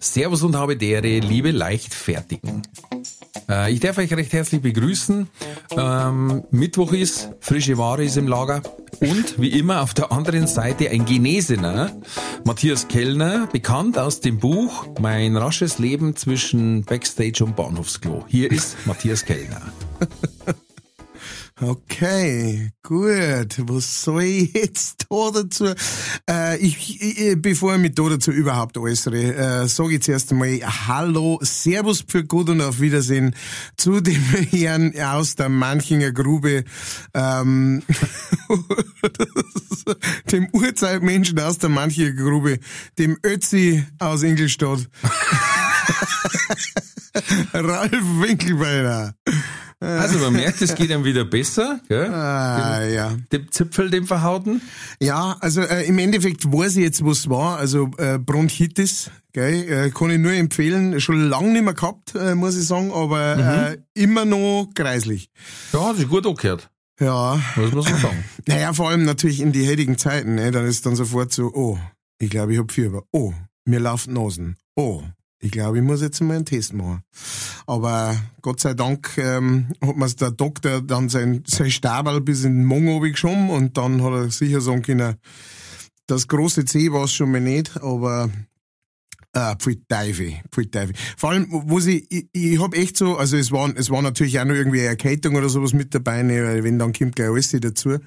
Servus und habe dere, liebe Leichtfertigen. Äh, ich darf euch recht herzlich begrüßen. Ähm, Mittwoch ist, frische Ware ist im Lager und wie immer auf der anderen Seite ein Genesener, Matthias Kellner, bekannt aus dem Buch Mein rasches Leben zwischen Backstage und Bahnhofsklo. Hier ist Matthias Kellner. Okay, gut. Was soll ich jetzt da dazu? Äh, ich, ich, bevor ich mich da dazu überhaupt äußere, äh, sage ich zuerst einmal Hallo, Servus für gut und auf Wiedersehen zu dem Herrn aus der Manchinger Grube, ähm, dem Urzeitmenschen aus der Manchinger Grube, dem Ötzi aus Ingolstadt. Ralf Winkelbeiner. Also man merkt, es geht ihm wieder besser. Gell? Ah, dem, ja. Dem Zipfel, dem verhauten. Ja, also äh, im Endeffekt weiß ich jetzt, was war. Also äh, Bronchitis, gell, äh, kann ich nur empfehlen. Schon lange nicht mehr gehabt, äh, muss ich sagen, aber Mhm. äh, immer noch kreislich. Ja, hat sich gut angehört. Ja. Muss man so sagen. Naja, vor allem natürlich in die heutigen Zeiten, ne, dann ist dann sofort so, oh, ich glaube, ich hab Fieber. Oh, mir laufen Nasen. Oh, ich glaube, ich muss jetzt mal einen Test machen. Aber Gott sei Dank ähm, hat mir der Doktor dann sein, sein Stabal bis in den Mund geschoben und dann hat er sicher sagen können, das große C war es schon mal nicht, aber äh, pfui Teufel, pfui Teufel. Vor allem, wo sie, ich, ich hab echt so, also es war, es war natürlich auch noch irgendwie eine Erkältung oder sowas mit dabei, ne, weil wenn dann kommt gleich alles dazu.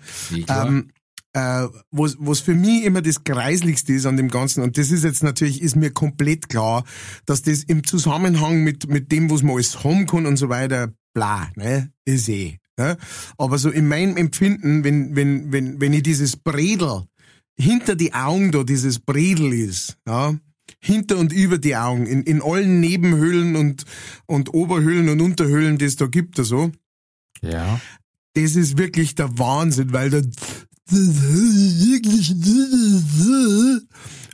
Ähm, äh, was, was für mich immer das Kreislichste ist an dem Ganzen, und das ist jetzt natürlich, ist mir komplett klar, dass das im Zusammenhang mit, mit dem, was man alles haben kann und so weiter, bla, ne, ist eh. Ne? Aber so in meinem Empfinden, wenn, wenn, wenn, wenn ich dieses Bredel hinter die Augen da, dieses Bredel ist, ja, hinter und über die Augen, in, in allen Nebenhöhlen und, und Oberhöhlen und Unterhöhlen, die es da gibt, so, ja. das ist wirklich der Wahnsinn, weil da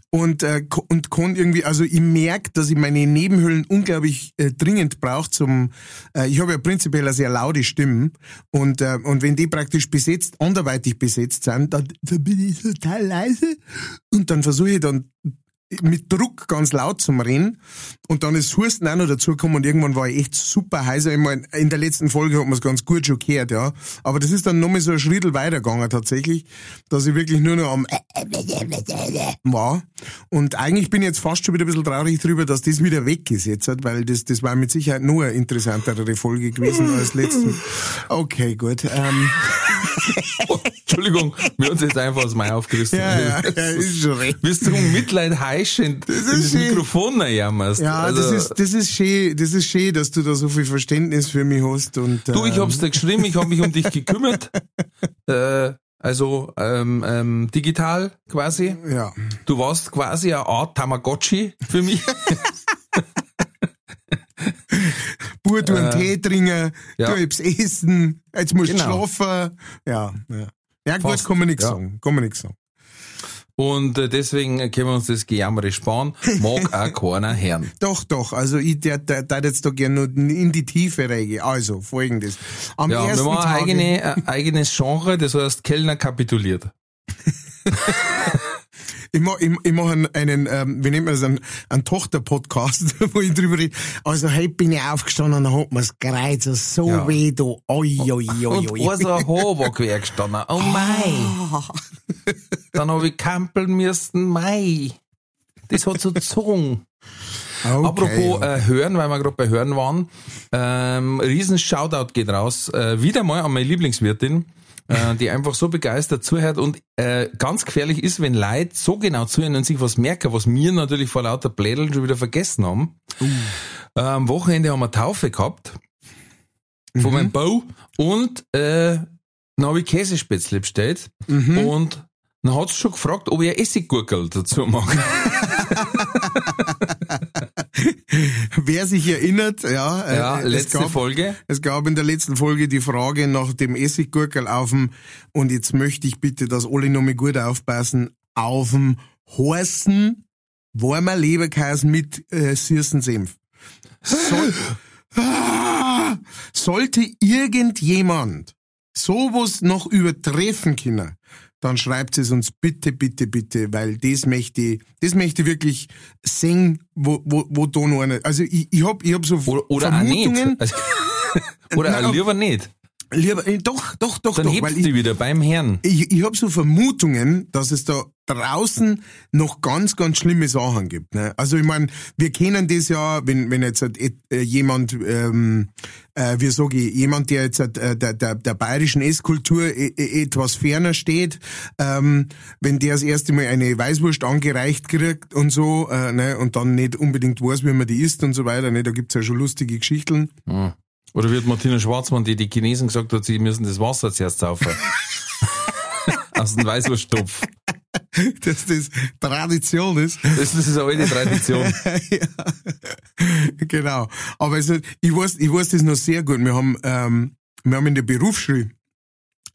und äh, und kann irgendwie, also ich merke, dass ich meine Nebenhöhlen unglaublich äh, dringend brauche zum, äh, ich habe ja prinzipiell eine sehr laute Stimme und äh, und wenn die praktisch besetzt, anderweitig besetzt sind, dann, dann bin ich total leise und dann versuche ich dann mit Druck ganz laut zum Rennen und dann ist Husten auch noch dazugekommen und irgendwann war ich echt super heiser. Ich mein, in der letzten Folge hat man es ganz gut schon gehört, ja. Aber das ist dann nochmal so ein Schritt weitergegangen tatsächlich, dass ich wirklich nur noch am war. Und eigentlich bin ich jetzt fast schon wieder ein bisschen traurig drüber, dass das wieder weg ist jetzt, weil das, das war mit Sicherheit nur eine interessantere Folge gewesen als letzten. Okay, gut. Ähm, Oh, Entschuldigung, mir uns jetzt einfach aus Mai aufgerissen. ja, ja, ja, ist schon recht. Bist du um Mitleid heischend in ist das schön. Mikrofon jammerst. Ja, also, das ist, das ist schön, das ist schön, dass du da so viel Verständnis für mich hast und, Du, ich ähm, hab's dir geschrieben, ich hab mich um dich gekümmert. äh, also ähm, ähm, digital quasi. ja. Du warst quasi eine Art Tamagotchi für mich. Bur, du einen Tee trinken, Äh, ja. du etwas essen, jetzt musst du Genau. schlafen. Ja, ja. Ja, gut, Fast, kann man nichts ja. sagen. Kann man nichts sagen. Und äh, deswegen können wir uns das Gejammere sparen. Mag auch keiner hören. Doch, doch. Also ich der, der, der jetzt da gerne in die Tiefe reingehen. Also, folgendes. Am Ja, wir machen ein eigene, ein eigenes Genre, das heißt Kellner kapituliert. Ich mache ich, ich mach einen, einen ähm, wie nennt man das, einen, einen Tochter-Podcast, wo ich drüber rede. Also heute bin ich aufgestanden und dann hat mir's gereizt, so Ja. weh, du. Oi, oi, oi, Und oi. ein Haar war quer gestanden. Oh mei. Dann hab ich kampeln müssen. Mei. Das hat so gezogen. Okay, Apropos äh, Hören, weil wir gerade bei Hören waren. Ähm, riesen Shoutout geht raus. Äh, wieder mal an meine Lieblingswirtin, äh, die einfach so begeistert zuhört und äh, ganz gefährlich ist, wenn Leute so genau zuhören und sich was merken, was wir natürlich vor lauter Plädeln schon wieder vergessen haben. Äh, am Wochenende haben wir Taufe gehabt von meinem Bau und äh, dann habe ich Käsespätzle bestellt und dann hat sie schon gefragt, ob ich Essiggurkel dazu mache. wer sich erinnert, ja, äh, Ja, es letzte gab, Folge. Es gab in der letzten Folge die Frage nach dem Essiggurkel auf dem, und jetzt möchte ich bitte, dass alle nochmal gut aufpassen, auf dem heißen warmer Leberkäse mit äh, Senf. Soll, Ah, sollte irgendjemand sowas noch übertreffen können, dann schreibt es uns bitte, bitte, bitte, weil das möchte ich, das möchte ich wirklich sehen, wo, wo, wo da noch einer, also ich, ich hab, ich hab so Oder, oder auch nicht. Vermutungen, Also, oder Nein, auch lieber nicht. Lieber, äh, doch, doch, doch, Dann doch, hebst du wieder beim Herrn. ich, ich habe so Vermutungen, dass es da draußen noch ganz, ganz schlimme Sachen gibt. Ne? Also ich meine, wir kennen das ja, wenn, wenn jetzt halt, äh, jemand, ähm, äh, wie sage ich, jemand, der jetzt halt, äh, der, der, der bayerischen Esskultur äh, etwas ferner steht, ähm, wenn der das erste Mal eine Weißwurst angereicht kriegt und so, äh, ne, und dann nicht unbedingt weiß, wie man die isst und so weiter, ne, da gibt's ja schon lustige Geschichten. Oder wird Martina Schwarzmann, die die Chinesen gesagt hat, sie müssen das Wasser zuerst saufen. Aus dem Weißwurststopf. dass das Tradition ist. Das ist eine alte Tradition. ja. Genau. Aber also, ich weiß, ich weiß das noch sehr gut. Wir haben, ähm, wir haben in der Berufsschule,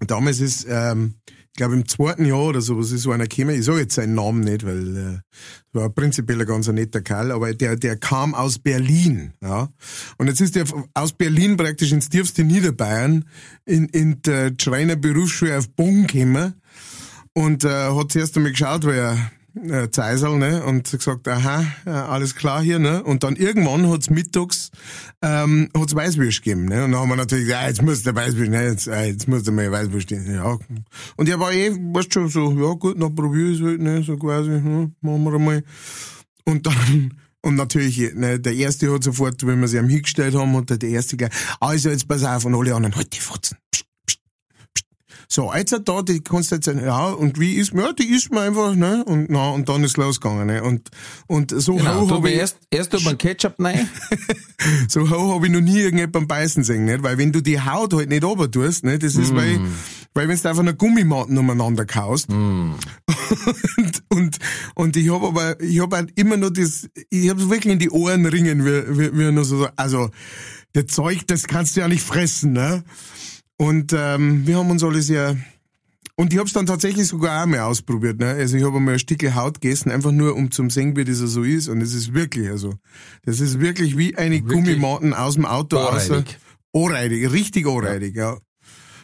damals ist, ähm, ich glaube im zweiten Jahr oder so, was ist so einer gekommen, ich sage jetzt seinen Namen nicht, weil äh, war prinzipiell ein ganz netter Kerl, aber der, der kam aus Berlin, ja. Und jetzt ist der aus Berlin praktisch ins tiefste Niederbayern in, in der Schreiner Berufsschule auf Bonn gekommen und äh, hat zuerst einmal geschaut, weil er äh, Zeisel, ne, und gesagt, aha, alles klar hier, ne, und dann irgendwann hat's mittags, ähm, hat's Weißwürst gegeben, ne, und dann haben wir natürlich gesagt, ja, jetzt muss der Weißwürst, ne, jetzt, äh, jetzt muss der mal Weißwürst stehen, ja. Und er war eh, weißt schon, so, ja gut, dann probier ich's halt, ne, so quasi, hm, machen wir einmal. Und dann, und natürlich, ne, der Erste hat sofort, wenn wir sie am hingestellt haben, hat der Erste gleich, also jetzt pass auf, und alle anderen, halt die Fotzen. So, jetzt hat da, die kannst sagen, ja, und wie ist, ja, die isst man einfach, ne, und, na, und dann ist losgegangen, ne, und, und so Genau, hoch du hab ich, erst, erst tut man Ketchup rein. so hoch hab ich noch nie irgendjemanden beißen sehen, nicht, weil wenn du die Haut halt nicht runter tust, ne, das ist, weil, weil wenn du einfach eine Gummimatten umeinander kaust, und, und, und ich hab aber, ich hab halt immer nur das, ich hab's wirklich in die Ohren ringen, wie, wie, wie nur so, also, das Zeug, das kannst du ja nicht fressen, ne? Und ähm, wir haben uns alles ja, und ich hab's dann tatsächlich sogar auch mal ausprobiert, ne? Also ich habe einmal ein Stückchen Haut gegessen, einfach nur um zum sehen, wie das so ist. Und es ist wirklich, also, das ist wirklich wie eine Gummimatten aus dem Auto. Ohrreidig. Ohrreidig, richtig ohrreidig, ja.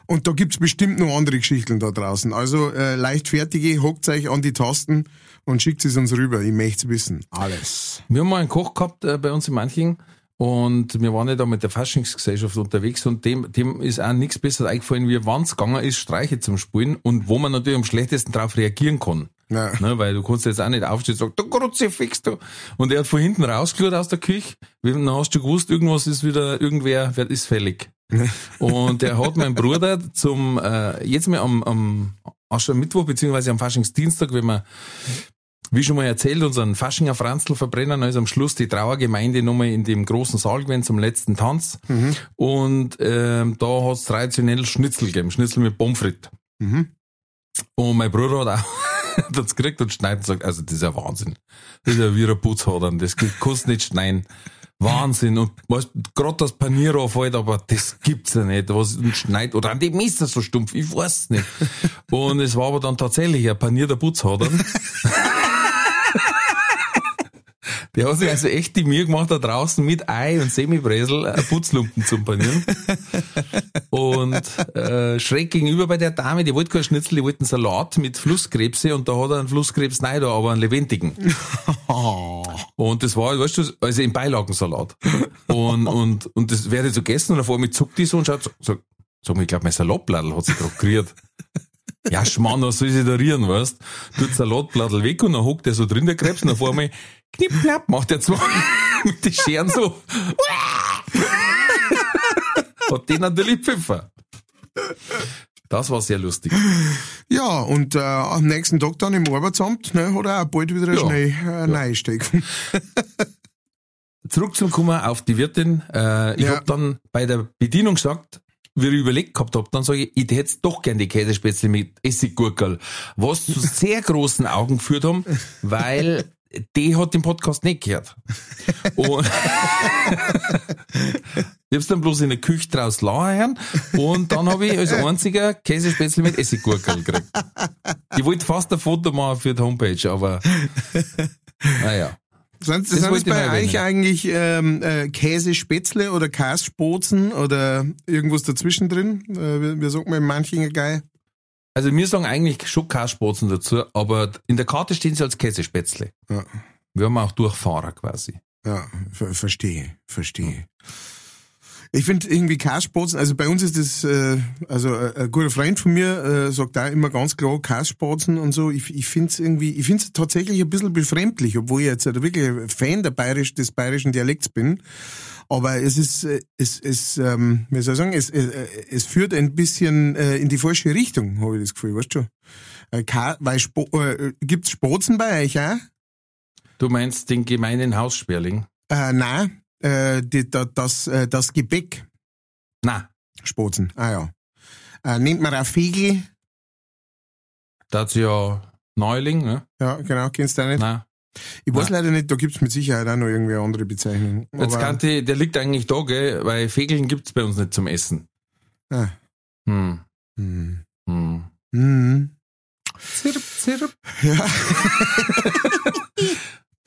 Und da gibt's bestimmt noch andere Geschichten da draußen. Also äh, leichtfertige, hockt euch an die Tasten und schickt es uns rüber. Ich möcht's wissen. Alles. Wir haben mal einen Koch gehabt äh, bei uns in Manching und wir waren ja da mit der Faschingsgesellschaft unterwegs und dem, dem ist auch nichts Besseres eingefallen, wie wann es gegangen ist, Streiche zum Spielen und wo man natürlich am schlechtesten drauf reagieren kann. Ja. Ne, weil du kannst jetzt auch nicht aufstehen und sagen, du Kruzifix, du. Und er hat von hinten rausgeschaut aus der Küche. Dann hast du gewusst, irgendwas ist wieder, irgendwer wer ist fällig. und der hat mein Bruder zum, äh, jetzt mal am, am Aschermittwoch, beziehungsweise am Faschingsdienstag, wenn wir wie schon mal erzählt, unseren Faschinger Franzl verbrennen, also am Schluss die Trauergemeinde nochmal in dem großen Saal gewesen zum letzten Tanz. Und ähm, da hat's traditionell Schnitzel gegeben, Schnitzel mit Pommes frites. Mhm. Und mein Bruder hat auch das gekriegt und schneidet und sagt, also das ist ja Wahnsinn. Das ist ja wie ein Putzhadern, das kannst nicht schneiden. Wahnsinn. Und weißt, gerade das Panier auffällt, aber das gibt's ja nicht. Was und schneit, oder an dem Messer so stumpf, ich weiß nicht. Und es war aber dann tatsächlich ein panierter Putzhadern. Der hat sich also echt die Mühe gemacht, da draußen mit Ei und Semibresel Putzlumpen zu panieren. Und äh, schräg gegenüber bei der Dame, die wollte kein Schnitzel, die wollte einen Salat mit Flusskrebse und da hat er einen Flusskrebs nein, da, aber einen lebendigen. Und das war, weißt du, also im Beilagensalat. Und, und, und das werde so gegessen und auf einmal zuckt die so und schaut so, so sag mal, ich glaube, mein Salatblattl hat sich gerade geriert. Ja, Schmarrn, was soll ich da rieren, weißt? Tut Salatblattl weg und dann hockt der so drin, der Krebs, und auf einmal, knipp, knapp, macht der zwei mit den Scheren so. Hat den natürlich Pfeffer. Das war sehr lustig. Ja, und äh, am nächsten Tag dann im Arbeitsamt ne, hat er auch bald wieder Ja. schnell äh, stecken. Zurück zum Kummer auf die Wirtin. Äh, ich Ja. hab dann bei der Bedienung gesagt, wie ich überlegt gehabt hab, dann sage ich, ich hätte doch gern die Käsespätzle mit Essiggurkel. Was zu sehr großen Augen geführt haben, weil die hat den Podcast nicht gehört. Und ich hab's dann bloß in der Küche draus lachen und dann habe ich als einziger Käsespätzle mit Essiggurkel gekriegt. Ich wollte fast ein Foto machen für die Homepage, aber naja. Sind, Das ich bei euch eigentlich ähm, äh, Käsespätzle oder Kässpozen oder irgendwas dazwischen drin? Äh, wie, wie sagt man in manchen geil? Also wir sagen eigentlich schon Kassspatzen dazu, aber in der Karte stehen sie als Käsespätzle. Ja. Wir haben auch Durchfahrer quasi. Ja, ver verstehe, verstehe. Ich finde irgendwie Kassspatzen, also bei uns ist das, äh, also äh, ein guter Freund von mir äh, sagt da immer ganz klar Kassspatzen und so. Ich, ich finde es irgendwie, ich finde es tatsächlich ein bisschen befremdlich, obwohl ich jetzt halt wirklich ein Fan der bayerisch, des bayerischen Dialekts bin. Aber es ist, äh, es, es, ähm, wie soll ich sagen, es, äh, es führt ein bisschen äh, in die falsche Richtung, habe ich das Gefühl, weißt du schon? Äh, weil Spo äh, gibt's Spatzen bei euch auch? Du meinst den gemeinen Haussperling? Äh, nein, äh, die, da, das, äh, das Gebäck. Na, Spatzen, ah ja. Äh, nennt man auch Fegel. da hat's ja Neuling, ne? Ja, genau, kennst du auch nicht? Na, Ich weiß Nein. leider nicht, da gibt's mit Sicherheit auch noch irgendwie eine andere Bezeichnung. jetzt kann die, der liegt eigentlich da, gell, weil Fegeln gibt's bei uns nicht zum Essen. Ah. Hm, Hm. hm. Hm. Zirp, zirp. Ja.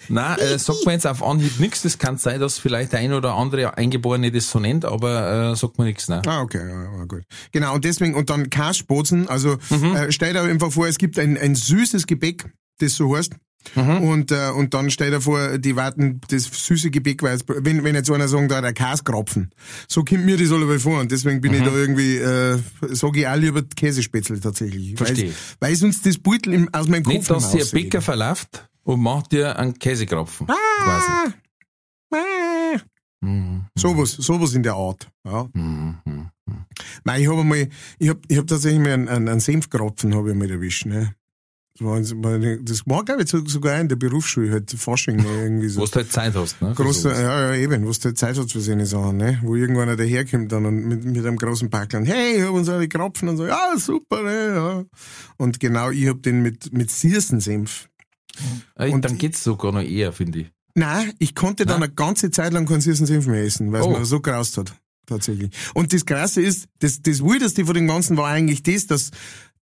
Na, äh, sagt man jetzt auf Anhieb nichts. Das kann sein, dass vielleicht der ein oder andere Eingeborene das so nennt, aber äh, sagt man nichts. Ne? Ah, okay, ja, ja, gut. Genau, und deswegen, und dann Kassspatzen, also Mhm. äh, stell dir einfach vor, es gibt ein, ein süßes Gebäck, das so heißt. Mhm. Und, äh, und dann stell dir vor, die warten das süße Gebäck, weil wenn, wenn jetzt einer sagen, da der Käsekropfen. So kommt mir das alle vor und deswegen bin ich Mhm. da irgendwie, äh, sage ich auch lieber Käsespätzle tatsächlich. Verstehe. Weil, sonst das Beutel im, aus meinem Kopf Nicht, dass sich ein. Bäcker verläuft und macht dir einen Käsekropfen. Quasi. Ah, Mhm. sowas, sowas in der Art. Ja. Mhm. Mhm. Nein, ich habe mal, ich hab, ich hab tatsächlich mal einen, einen, einen Senfkropfen habe ich mal erwischt, ne. Das war, glaube ich, so- sogar in der Berufsschule, halt Fasching, irgendwie so. Wo du halt Zeit hast. Ne? sowas. ja, ja, eben, wo du halt Zeit hast für seine Sachen, ne? Wo irgendwann daherkommt dann und mit, mit einem großen Packel und hey, ich hab uns alle Kropfen und so, ja, super, ne, ja. Und genau, ich hab den mit, mit Sirsensenf. Äh, und- dann geht's sogar noch eher, finde ich. Nein, ich konnte dann Nein? eine ganze Zeit lang keinen Sirsensenf mehr essen, weil es Oh. mir so graust hat. Tatsächlich. Und das Krasse ist, das, das Weirdeste von dem Ganzen war eigentlich das, dass,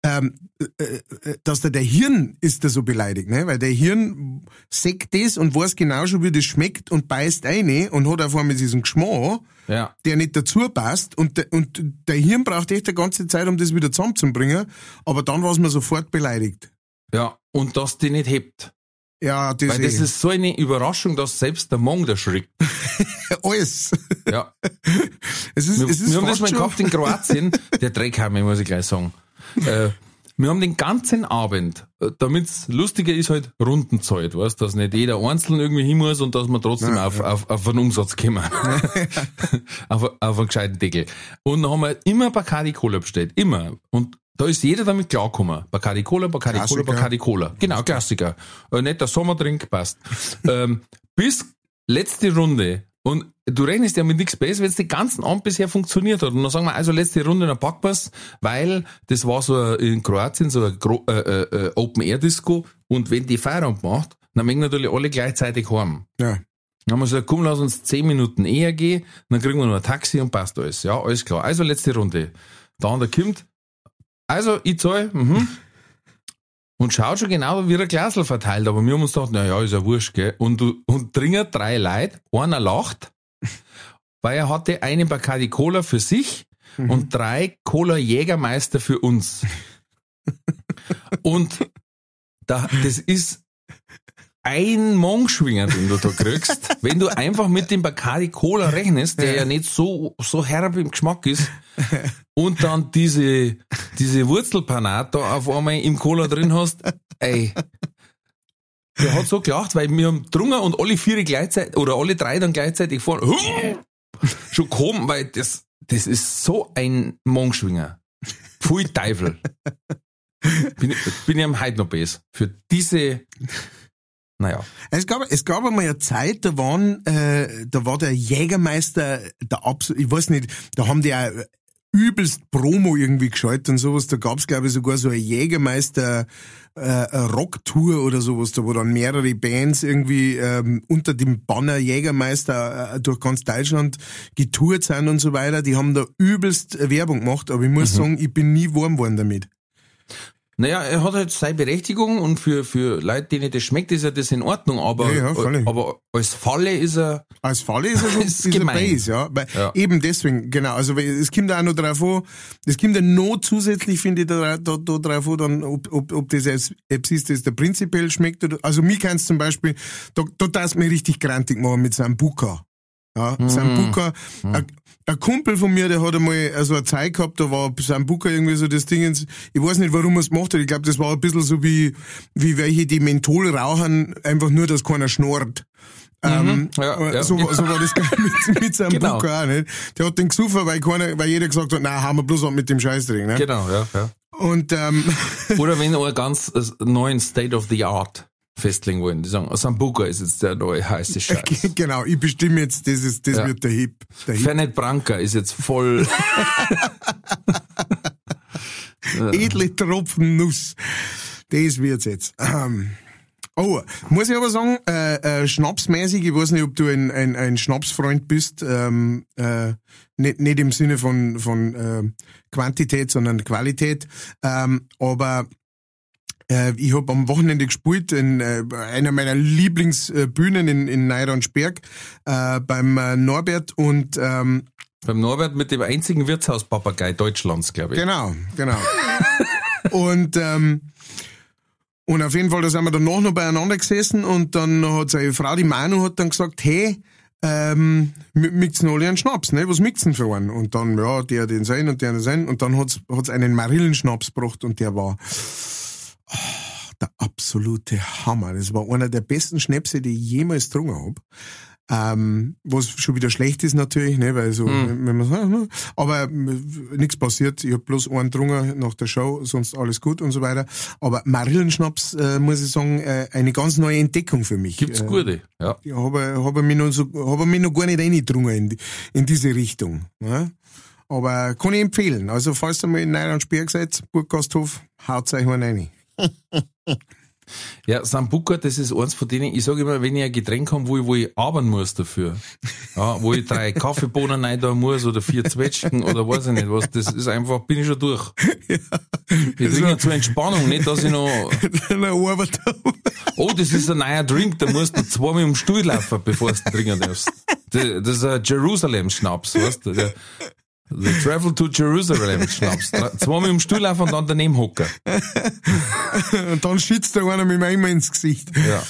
ähm, äh, äh, dass der, der Hirn ist da so beleidigt, ne? Weil der Hirn sagt das und weiß genau schon, wie das schmeckt und beißt eine und hat auf einmal diesen Geschmack, Ja. der nicht dazu passt und, der- und der Hirn braucht echt eine ganze Zeit, um das wieder zusammenzubringen, aber dann war es mir sofort beleidigt. Ja. Und dass die nicht hebt. Ja, das, Weil das eh. ist so eine Überraschung, dass selbst der Mong da schreckt. alles. Ja. Es ist, Wir, es ist wir haben das mal gehabt in Kroatien, der Dreckhammer, muss ich gleich sagen. Äh, wir haben den ganzen Abend, äh, damit's lustiger ist, halt Rundenzeit, weißt, dass nicht jeder einzeln irgendwie hin muss und dass man trotzdem Ja, auf, auf, auf einen Umsatz kommen. auf, auf einen gescheiten Deckel. Und dann haben wir immer Bacardi Cola bestellt. Immer. Und da ist jeder damit klargekommen. Bacardi Cola, Bacardi Cola. Bacardi Cola. Genau, Klassiker. Äh, nicht der Sommerdrink, passt. ähm, bis letzte Runde. Und du rechnest ja mit nichts Besseres, wenn es den ganzen Abend bisher funktioniert hat. Und dann sagen wir, also letzte Runde, dann packen wir's, weil das war so in Kroatien so ein äh, äh, äh, Open-Air-Disco. Und wenn die Feierabend macht, dann mögen natürlich alle gleichzeitig heim. Ja. Dann haben wir gesagt, komm, lass uns zehn Minuten eher gehen, dann kriegen wir noch ein Taxi und passt alles. Ja, alles klar. Also letzte Runde. Der andere kommt. Also, ich zahle, mhm. Und schaut schon genau, wie er Glasl verteilt. Aber wir haben uns gedacht, na ja, ist ja wurscht, gell. Und, und dringen drei Leute, einer lacht, weil er hatte einen Bacardi Cola für sich und drei Cola Jägermeister für uns. und da, das ist ein Mongschwinger, den du da kriegst, wenn du einfach mit dem Bacardi Cola rechnest, der ja nicht so, so herb im Geschmack ist, und dann diese, diese Wurzelpanat da auf einmal im Cola drin hast, ey. Der hat so gelacht, weil wir haben drungen und alle vier gleichzeitig, oder alle drei dann gleichzeitig vorne, schon kommen, weil das, das ist so ein Mongschwinger. Pfui Teufel. Bin, bin ich am heute noch besser. Für diese, naja. Es gab, es gab einmal eine Zeit, da waren, äh, da war der Jägermeister der absolut, ich weiß nicht, da haben die auch übelst Promo irgendwie geschaltet und sowas. Da gab's glaube ich, sogar so eine Jägermeister äh, Rocktour oder sowas, da wo dann mehrere Bands irgendwie ähm, unter dem Banner Jägermeister äh, durch ganz Deutschland getourt sind und so weiter. Die haben da übelst Werbung gemacht, aber ich muss Mhm. sagen, ich bin nie warm geworden damit. Naja, er hat halt seine Berechtigung und für, für Leute, denen das schmeckt, ist ja das in Ordnung, aber, Ja, ja, aber als Falle ist er, Als Falle ist er schon Ist gemein. Base, ja. Weil Ja. Eben deswegen, genau. Also es kommt auch noch drauf an, es kommt ja noch zusätzlich, finde ich, da, da, da drauf an, dann, ob, ob, ob das etwas ist, das der prinzipiell schmeckt. Oder, also mir kann's zum Beispiel, da, da darfst mir richtig grantig machen mit Sambuca. Ja, Mhm. Sambuca. Ein, ein Kumpel von mir, der hat einmal also eine Zeit gehabt, da war Sambuca irgendwie so das Ding. Ich weiß nicht, warum er es gemacht hat. Ich glaube, das war ein bisschen so wie, wie welche, die Menthol rauchen, einfach nur, dass keiner schnurrt. Ähm, Ja, ja. So, so war das mit, mit seinem Genau. Bucker auch nicht. Der hat den gesucht, weil, keiner, weil jeder gesagt hat, na, haben wir bloß was mit dem Scheißdreck. Ne? genau, ja, ja. Und ähm, Oder wenn wir ganz äh, neuen State of the Art festlegen wollen, die sagen, Sambuca ist jetzt der neue heiße Scheiß. genau, ich bestimme jetzt, das, ist, das Ja. wird der Hip. Der Hip. Fernet Branca ist jetzt voll, Edle Tropfen Nuss. Das wird's jetzt. Ähm, Oh, muss ich aber sagen, äh, äh, schnapsmäßig, ich weiß nicht, ob du ein, ein, ein Schnapsfreund bist, ähm, äh, nicht, nicht im Sinne von, von äh, Quantität, sondern Qualität, ähm, aber äh, ich habe am Wochenende gespielt in äh, einer meiner Lieblingsbühnen in, in Neiransberg äh, beim äh, Norbert und ähm, beim Norbert mit dem einzigen Wirtshauspapagei Deutschlands, glaube ich. Genau, genau. und ähm, und auf jeden Fall, da sind wir danach noch beieinander gesessen und dann hat seine Frau, die Manu, hat dann gesagt, hey, ähm, mixen alle einen Schnaps, ne? Was mixen für einen? Und dann, ja, der den sein und der den sein. Und dann hat's hat's einen Marillenschnaps gebracht und der war oh, der absolute Hammer. Das war einer der besten Schnäpse, die ich jemals getrunken hab. Ähm, was schon wieder schlecht ist natürlich, ne, weil so, wenn man sagt, ne, aber äh, nichts passiert. Ich hab bloß einen getrunken nach der Show, sonst alles gut und so weiter. Aber Marillenschnaps, äh, muss ich sagen, äh, eine ganz neue Entdeckung für mich. Gibt's äh, gute, ja. ja, habe hab ich mich noch so, hab ich mich noch gar nicht reingetrunken in, die- in diese Richtung. Ne? Aber kann ich empfehlen. Also, falls ihr mal in Neurandsberg seid, Burggasthof, haut's euch mal rein. Ja, Sambuca, das ist eins von denen, ich sage immer, wenn ich ein Getränk habe, wo ich, wo ich arbeiten muss dafür, ja, wo ich drei Kaffeebohnen rein da muss oder vier Zwetschgen oder weiß ich nicht was, das ist einfach, bin ich schon durch. Ich trinke zur Entspannung, nicht, dass ich noch, er. oh, das ist ein neuer Drink, da musst du zweimal um den Stuhl laufen, bevor du trinken darfst. Das das ist ein Jerusalem-Schnaps, weißt du, der, der Travel to Jerusalem-Schnaps. Zweimal um den Stuhl laufen und dann daneben hocken. Und dann schützt der einer mit immer ins Gesicht. Ja.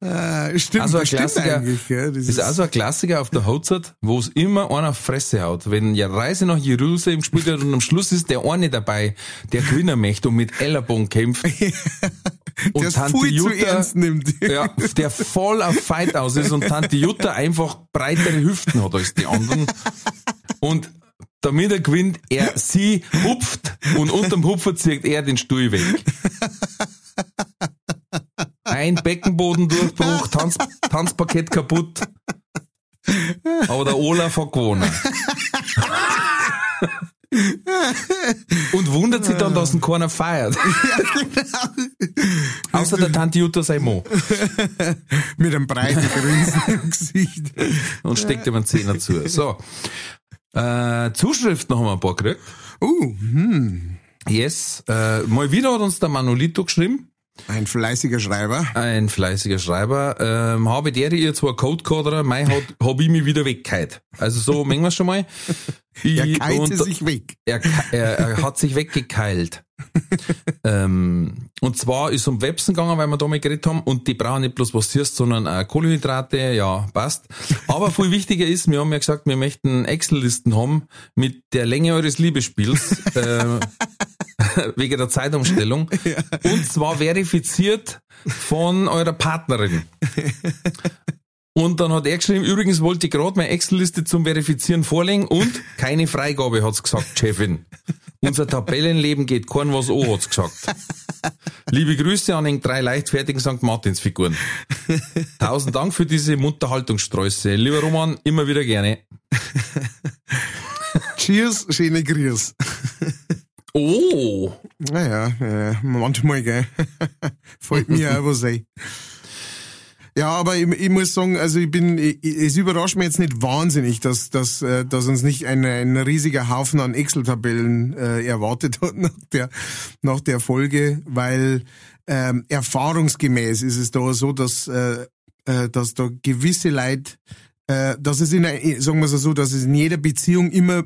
Äh, stimmt, Also ein Klassiker, eigentlich. Gell? Das ist auch so ein Klassiker auf der Hochzeit, wo es immer einer auf Fresse haut. Wenn ja Reise nach Jerusalem gespielt wird und am Schluss ist der eine dabei, der gewinnen möchte und mit Ellerbogen kämpft. und der ernst nimmt. ja, der voll auf Fight aus ist und Tante Jutta einfach breitere Hüften hat als die anderen. Und damit er gewinnt, er sie hupft und unterm Hupfer zieht er den Stuhl weg. Ein Beckenbodendurchbruch, Tanz, Tanzpaket kaputt. Aber der Olaf hat gewonnen. Und wundert sich dann, dass ihn keiner feiert. Außer der Tante Jutta sein Mo. mit einem breiten Grinsen im Gesicht. und steckt ihm einen Zehner zu. So. Äh, Zuschriften haben wir ein paar gekriegt. Uh, hm. Yes. Äh, mal wieder hat uns der Manolito geschrieben. Ein fleißiger Schreiber. Ein fleißiger Schreiber. Ähm, habe der ihr zwar Code Coderer, mein hat, hab ich mich wieder weggeheilt. Also so mengen wir schon mal. Ich, Er keilte sich weg. er, er, er hat sich weggekeilt. ähm, und zwar ist um Websen gegangen, weil wir da mal geredet haben, und die brauchen nicht bloß was süß, sondern auch Kohlenhydrate, ja, passt. Aber viel wichtiger ist, wir haben ja gesagt, wir möchten Excel-Listen haben mit der Länge eures Liebesspiels, äh, wegen der Zeitumstellung. Und zwar verifiziert von eurer Partnerin. Und dann hat er geschrieben, übrigens wollte ich gerade meine Excel-Liste zum Verifizieren vorlegen und keine Freigabe, hat's gesagt, Chefin. Unser Tabellenleben geht kein was an, hat's gesagt. Liebe Grüße an den drei leichtfertigen St. Martins-Figuren. Tausend Dank für diese Munterhaltungssträuße. Lieber Roman, immer wieder gerne. Cheers, schöne Grüß. Oh, Naja, äh, manchmal, gell. Fällt mir auch was ein. Ja, aber ich, ich muss sagen, also ich bin, ich, es überrascht mich jetzt nicht wahnsinnig, dass, dass, äh, dass uns nicht ein, ein riesiger Haufen an Excel-Tabellen äh, erwartet hat nach der, nach der Folge, weil ähm, erfahrungsgemäß ist es da so, dass, äh, äh, dass da gewisse Leute, äh, dass es in, sagen wir so, dass es in jeder Beziehung immer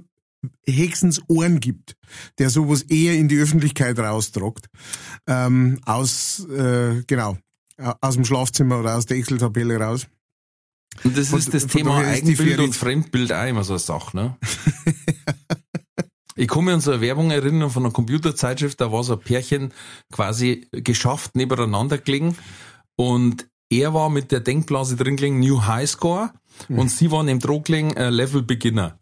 Hexens Ohren gibt, der sowas eher in die Öffentlichkeit raustragt, ähm, aus, äh, genau, aus dem Schlafzimmer oder aus der Excel-Tabelle raus. und das ist das von Thema Eigenbild und Fremdbild auch immer so eine Sache, ne? Ich mich an so eine Werbung erinnern von einer Computerzeitschrift, da war so ein Pärchen quasi geschafft nebeneinander gelegen und er war mit der Denkblase drin gelegen, New High Score Mhm. und sie waren im Droh gelegen, äh, Level Beginner.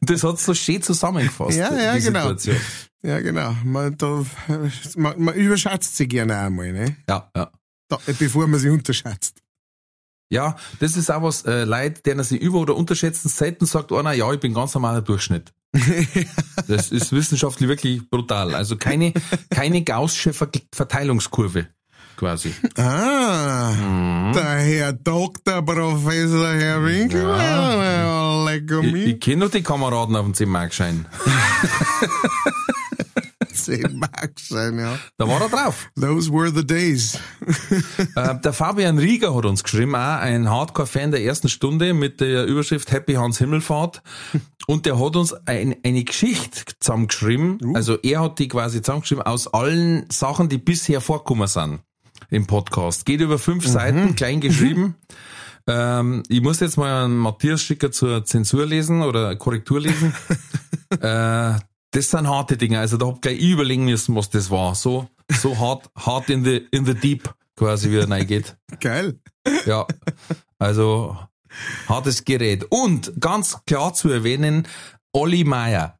Das hat so schön zusammengefasst. Ja, ja, genau. Situation. Ja, genau. Man, da, man, man überschätzt sie gerne einmal, ne? Ja, ja. Da, bevor man sie unterschätzt. Ja, das ist auch was, äh, Leute, denen sie über- oder unterschätzen, selten sagt einer, ja, ich bin ganz normaler Durchschnitt. Das ist wissenschaftlich wirklich brutal. Also keine, keine gaussche Ver Verteilungskurve, quasi. Ah, der Herr Doktor, Professor Herr Winkel. Ja. Lecker Ich, mich. ich kenne noch die Kameraden auf dem 10 Markschein. Zehn Mark sein, ja. Da war er drauf. Those were the days. Äh, der Fabian Rieger hat uns geschrieben, auch ein Hardcore-Fan der ersten Stunde mit der Überschrift Happy Hans Himmelfahrt. Und der hat uns ein, eine Geschichte zusammengeschrieben. Also er hat die quasi zusammengeschrieben aus allen Sachen, die bisher vorgekommen sind im Podcast. Geht über fünf Seiten, klein geschrieben. Ähm, ich muss jetzt mal einen Matthias Schicker zur Zensur lesen oder Korrektur lesen. äh, das sind harte Dinge. Also da hab gleich ich überlegen müssen, was das war. So, so hart, hart in the, in the deep, quasi, wie er reingeht. Geil. Ja. Also, hartes Gerät. Und ganz klar zu erwähnen, Olli Meier.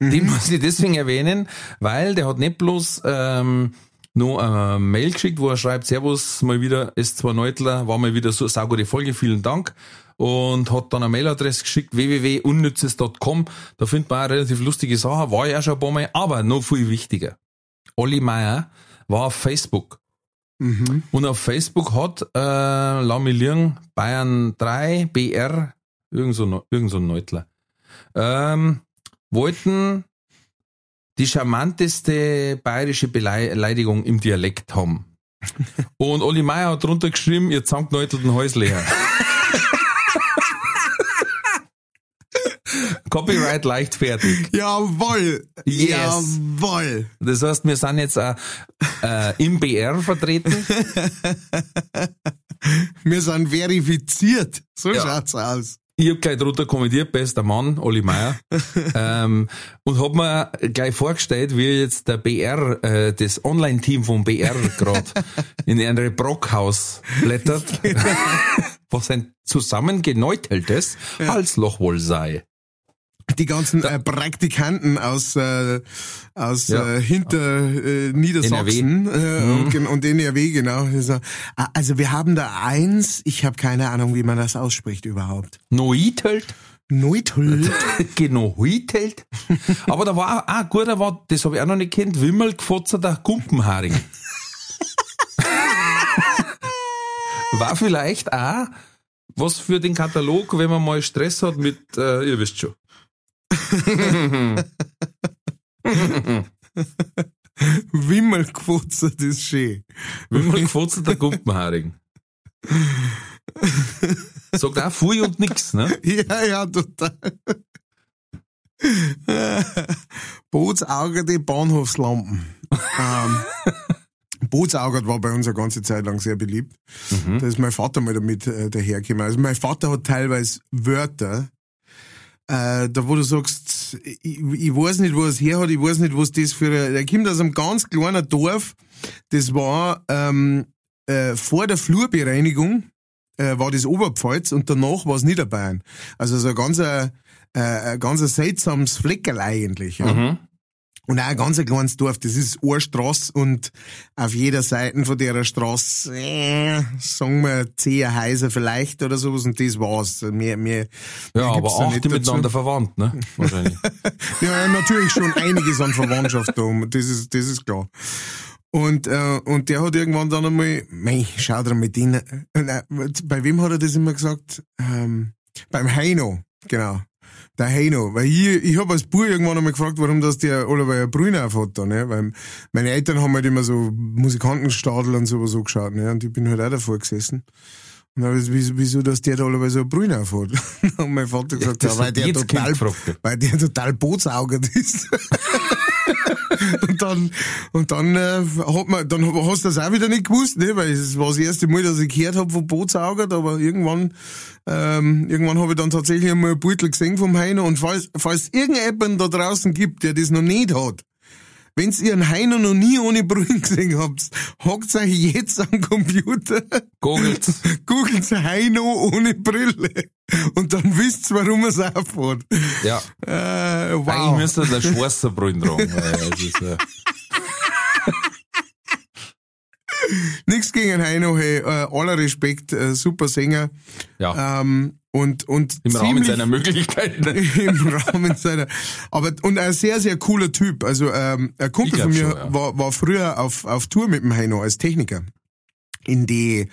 Den muss ich deswegen erwähnen, weil der hat nicht bloß ähm, noch eine Mail geschickt, wo er schreibt, Servus, mal wieder S2 Neutler, war mal wieder so eine saugute Folge, vielen Dank. Und hat dann eine Mailadresse geschickt, www.unnützes.com. Da findet man auch relativ lustige Sachen, war ja schon ein paar Mal, aber noch viel wichtiger. Olli Meier war auf Facebook. Mhm. Und auf Facebook hat äh, La Million Bayern 3 BR, irgend so, irgend so ein Neutler, ähm, wollten die charmanteste bayerische Beleidigung im Dialekt haben. Und Olli Meier hat drunter geschrieben, ihr zankneutelten Häusleher. Copyright leichtfertig. Jawoll. Yes. Jawoll. Das heißt, wir sind jetzt auch, äh, im BR vertreten. Wir sind verifiziert. So Ja. schaut's aus. Ich hab gleich drunter kommentiert, bester Mann, Olli Meier. ähm, und hab mir gleich vorgestellt, wie jetzt der BR, äh, das Online-Team vom BR gerade in ein Brockhaus blättert, was ein zusammengeneuteltes Halsloch wohl sei. Die ganzen äh, Praktikanten aus, äh, aus Ja. äh, hinter äh, Niedersachsen Äh, Mhm. und, und NRW, genau. Also, also wir haben da eins, ich habe keine Ahnung, wie man das ausspricht überhaupt. Neutelt? Neutelt. Genohuitelt? Aber da war auch, auch gut, da war, das habe ich auch noch nicht kennt, Wimmelgefotzeter Gumpenharing. war vielleicht auch was für den Katalog, wenn man mal Stress hat mit, äh, ihr wisst schon. Wimmelgefutzt, das ist schön. Wimmelgefotzeter Gumpenharing. Sagt auch Fui und nix, ne? Ja, ja, total. Bootsauger, die Bahnhofslampen. ähm, Bootsauger war bei uns eine ganze Zeit lang sehr beliebt. Da ist mein Vater mal damit äh, dahergekommen. Also mein Vater hat teilweise Wörter, äh, da wo du sagst, ich, ich weiß nicht, wo es her hat, ich weiß nicht, was das für ein, der kommt aus einem ganz kleinen Dorf, das war ähm, äh, vor der Flurbereinigung, äh, war das Oberpfalz und danach war es Niederbayern. Also so ein ganz, äh, ein ganz ein seltsames Fleckerl eigentlich. Ja. Mhm. Und auch ein ganz kleines Dorf, das ist eine Straße und auf jeder Seite von der Straße, äh, sagen wir, zehn Häuser vielleicht oder sowas und das war's. Mehr, mehr, Ja, aber acht nicht die miteinander verwandt, ne? Wahrscheinlich. Ja, natürlich schon einiges an Verwandtschaft da, das ist, das ist klar. Und, äh, und der hat irgendwann dann einmal, mei, schau dir mal den, äh, nein, bei wem hat er das immer gesagt? Ähm, beim Heino, genau. Der Heino, weil ich, ich habe als Bub irgendwann einmal gefragt, warum das der Oliver Brüner auf hat da, ne? Weil meine Eltern haben halt immer so Musikantenstadel und sowas so geschaut, ne? Und ich bin halt auch davor gesessen. Und dann hab ich, wieso, wieso, dass der da alle so eine Brüne auf hat? Und mein Vater gesagt, ja, weil hat der total, weil der total bootsaugert ist. und dann, und dann, äh, hat man, dann hast du das auch wieder nicht gewusst, ne? Weil es war das erste Mal, dass ich gehört habe von bootsaugert, aber irgendwann, ähm, irgendwann habe ich dann tatsächlich einmal ein Beutel gesehen vom Heino und falls, falls irgendjemand da draußen gibt, der das noch nicht hat, Wenn's ihr einen Heino noch nie ohne Brühen gesehen habt, hockt euch jetzt am Computer, Googelt. googelt Heino ohne Brille und dann wisst ihr, warum er es auffährt. Ja. Äh, Eigentlich wow. müsste der schwarze Brüllen tragen. äh, Nix gegen Heino, hey, äh, aller Respekt, äh, super Sänger. ja. Ähm, und, und Im Rahmen seiner Möglichkeiten. ne? im Rahmen seiner, aber, und ein sehr, sehr cooler Typ. Also, ähm, ein Kumpel Ich von mir schon, ja. war, war früher auf, auf Tour mit dem Heino als Techniker. In die,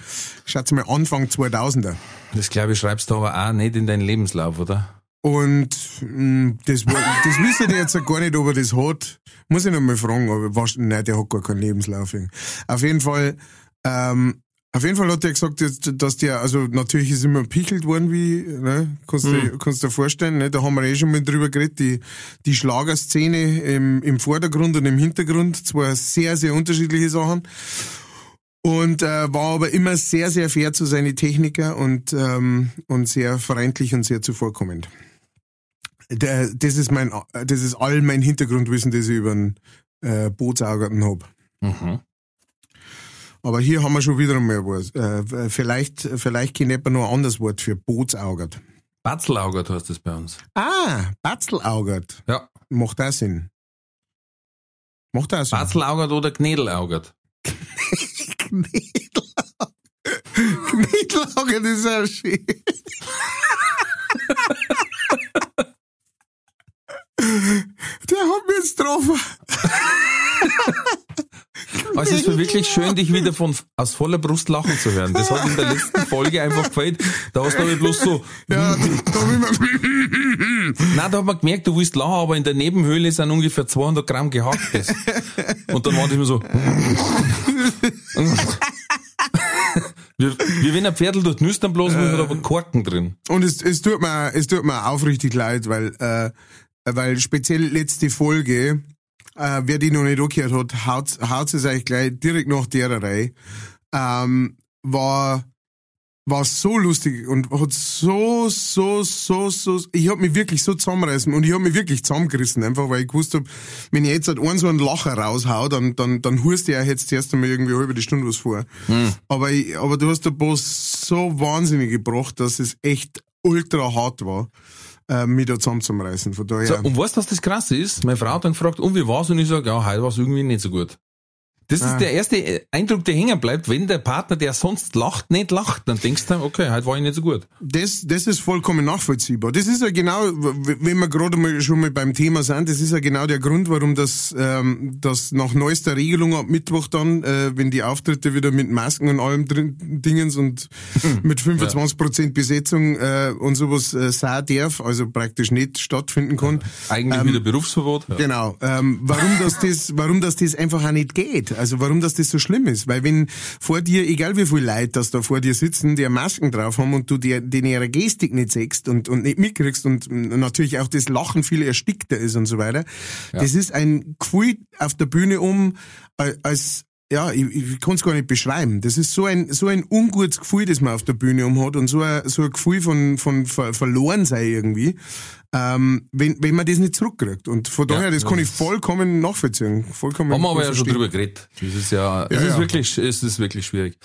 schaut's mal, Anfang 2000er. Das glaube ich, schreibst du aber auch nicht in deinen Lebenslauf, oder? Und mh, das, war- das wissen die jetzt gar nicht, ob er das hat. Muss ich noch mal fragen, aber was, nein, der hat gar keinen Lebenslauf. Auf jeden Fall, ähm, auf jeden Fall hat er gesagt, dass, der, also natürlich ist immer pichelt worden, wie, ne, kannst du Mhm. dir kannst dir vorstellen, ne, da haben wir eh schon mal drüber geredet, die, die Schlagerszene im, im Vordergrund und im Hintergrund, zwei sehr, sehr unterschiedliche Sachen. Und äh, war aber immer sehr, sehr fair zu seinen Techniker und, ähm, und sehr freundlich und sehr zuvorkommend. Der, das ist mein, das ist all mein Hintergrundwissen, das ich über den äh, Bootsaugern hab. Mhm. Aber hier haben wir schon wieder einmal was. Äh, vielleicht, vielleicht kennt jemand noch ein anderes Wort für Bootsaugert. Batzelauger heißt das bei uns. Ah, Batzelaugert. Ja. Macht auch Sinn. Macht auch Sinn. Batzelaugert oder Gnädelaugert. Knetlaugert ist auch schön. Der hat mich jetzt getroffen. Also es ist wirklich schön, dich wieder von aus voller Brust lachen zu hören. Das hat in der letzten Folge einfach gefällt. Da hast du aber bloß so, Ja, da nein, da hat man gemerkt, du willst lachen, aber in der Nebenhöhle sind ungefähr 200 Gramm gehacktes. Und dann war das immer so. wie, wie wenn ein Pferdl durch Nüstern bloß, hat aber Korken drin. Und es, es tut mir, es tut mir aufrichtig leid, weil, äh, weil speziell letzte Folge, äh, wer die noch nicht angehört hat, haut, haut es euch gleich direkt nach der Reihe, ähm, war, war so lustig und hat so, so, so, so, ich hab mich wirklich so zusammenreißen und ich hab mich wirklich zusammengerissen, einfach weil ich gewusst hab, wenn ich jetzt halt einen so einen Lacher raushau, dann, dann, dann hust du ja jetzt zuerst einmal irgendwie eine halbe Stunde was vor. Aber, ich, aber du hast den Boss so wahnsinnig gebracht, dass es echt ultra hart war, äh, mich da zusammenzureißen. Von daher. So, und weißt du, was das Krasse ist? Meine Frau hat dann gefragt, und wie war's? Und ich sage, ja, heute war's irgendwie nicht so gut. Das Ah. ist der erste äh, Eindruck, der hängen bleibt. Wenn der Partner, der sonst lacht, nicht lacht, dann denkst du, okay, heute war ich nicht so gut. Das, das ist vollkommen nachvollziehbar. Das ist ja genau, wenn wir gerade mal schon mal beim Thema sind, das ist ja genau der Grund, warum das, ähm, das nach neuester Regelung ab Mittwoch dann, äh, wenn die Auftritte wieder mit Masken und allem drin, Dingens und mit 25 Prozent Besetzung äh, und sowas äh, sein darf, also praktisch nicht stattfinden kann. Eigentlich Ähm, wieder Berufsverbot. Ja. Genau. Ähm, warum das das, warum das das einfach auch nicht geht. Also warum das das so schlimm ist. Weil wenn vor dir, egal wie viel Leute das da vor dir sitzen, die Masken drauf haben und du dir, den ihre Gestik nicht siehst und, und nicht mitkriegst und natürlich auch das Lachen viel erstickter ist und so weiter. Das ist ein Gefühl auf der Bühne um, äh, als, ja, ich, ich kann es gar nicht beschreiben. Das ist so ein, so ein ungutes Gefühl, das man auf der Bühne um hat und so ein, so ein Gefühl von, von ver verloren sei irgendwie, ähm, wenn, wenn man das nicht zurückkriegt. Und von daher, das kann ich vollkommen nachvollziehen. Vollkommen Haben wir aber ja schon drüber geredet. Das ist ja, es Ja, ist ja. wirklich, es ist wirklich schwierig.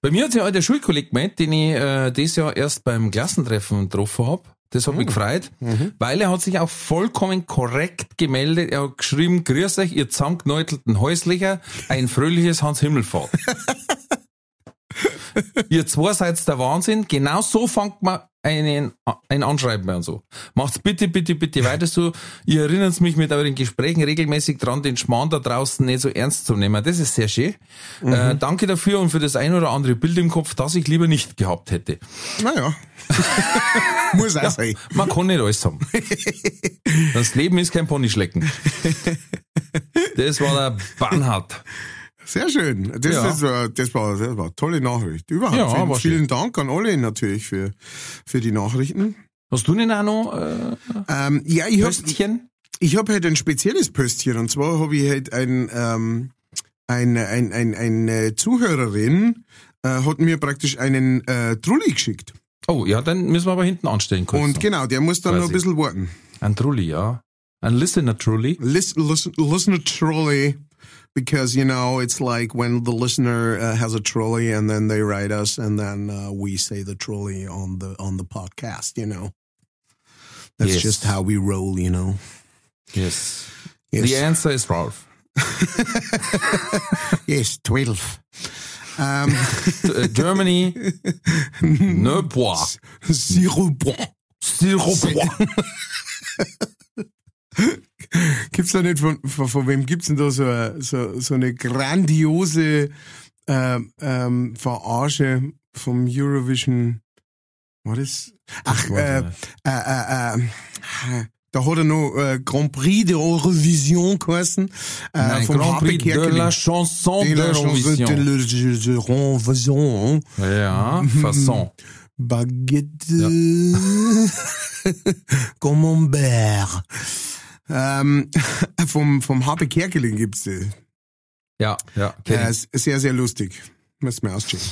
Bei mir hat ja auch der Schulkolleg gemeint, den ich äh, dieses Jahr erst beim Klassentreffen getroffen hab. Das hat mich gefreut, weil er hat sich auch vollkommen korrekt gemeldet. Er hat geschrieben, grüß euch, ihr zankneutelten Häuslicher, ein fröhliches Hans Himmelfahrt. ihr zwei seid der Wahnsinn. Genau so fangt man einen, ein Anschreiben an so. Macht's bitte, bitte, bitte weiter so. Ihr erinnert mich mit euren Gesprächen regelmäßig dran, den Schmarrn da draußen nicht so ernst zu nehmen. Das ist sehr schön. Äh, danke dafür und für das ein oder andere Bild im Kopf, das ich lieber nicht gehabt hätte. Naja. Muss auch sein. Man kann nicht alles haben. Das Leben ist kein Ponyschlecken. Das war der Bannhard. Sehr schön. Das, Ja. ist, äh, das, war, das war eine tolle Nachricht. Überhaupt. Ja, vielen, vielen Dank an alle natürlich für, für die Nachrichten. Hast du denn auch noch äh, Ähm, ja, ich habe Pöstchen? ich hab halt ein spezielles Pöstchen. Und zwar habe ich halt ein, ähm, ein, ein, ein, eine Zuhörerin äh, hat mir praktisch einen äh, Trulli geschickt. Oh, ja, dann müssen wir aber hinten anstellen kurz. Und noch. genau, der muss dann noch ein bisschen warten. Ein Trulli, ja. Ein Listener Trulli. Listen, listen, listen to trolley because you know it's like when the listener uh, has a trolley and then they write us and then uh, we say the trolley on the on the podcast. You know, that's Yes. just how we roll. You know. Yes. Yes. The answer is Ralph. Yes, twelve. Um, Äh, Germany, ne bois. zero point. Zero bois. Gibt's da nicht von, von, von wem gibt's denn da so, eine- so, so eine grandiose ähm, ähm, Verarsche vom Eurovision? Was ist? Ach, äh, äh, äh, äh, da hat er noch äh, Grand Prix de Eurovision geheißen. Äh, Nein, vom Grand Prix de la chanson De de la chanson de l'Eurovision. Ja, Fasson. Baguette Camembert. Ähm, vom, vom Harpe Kerkeling gibt's die. Ja, ja, ich. ist sehr, sehr lustig. Müssen wir auschecken.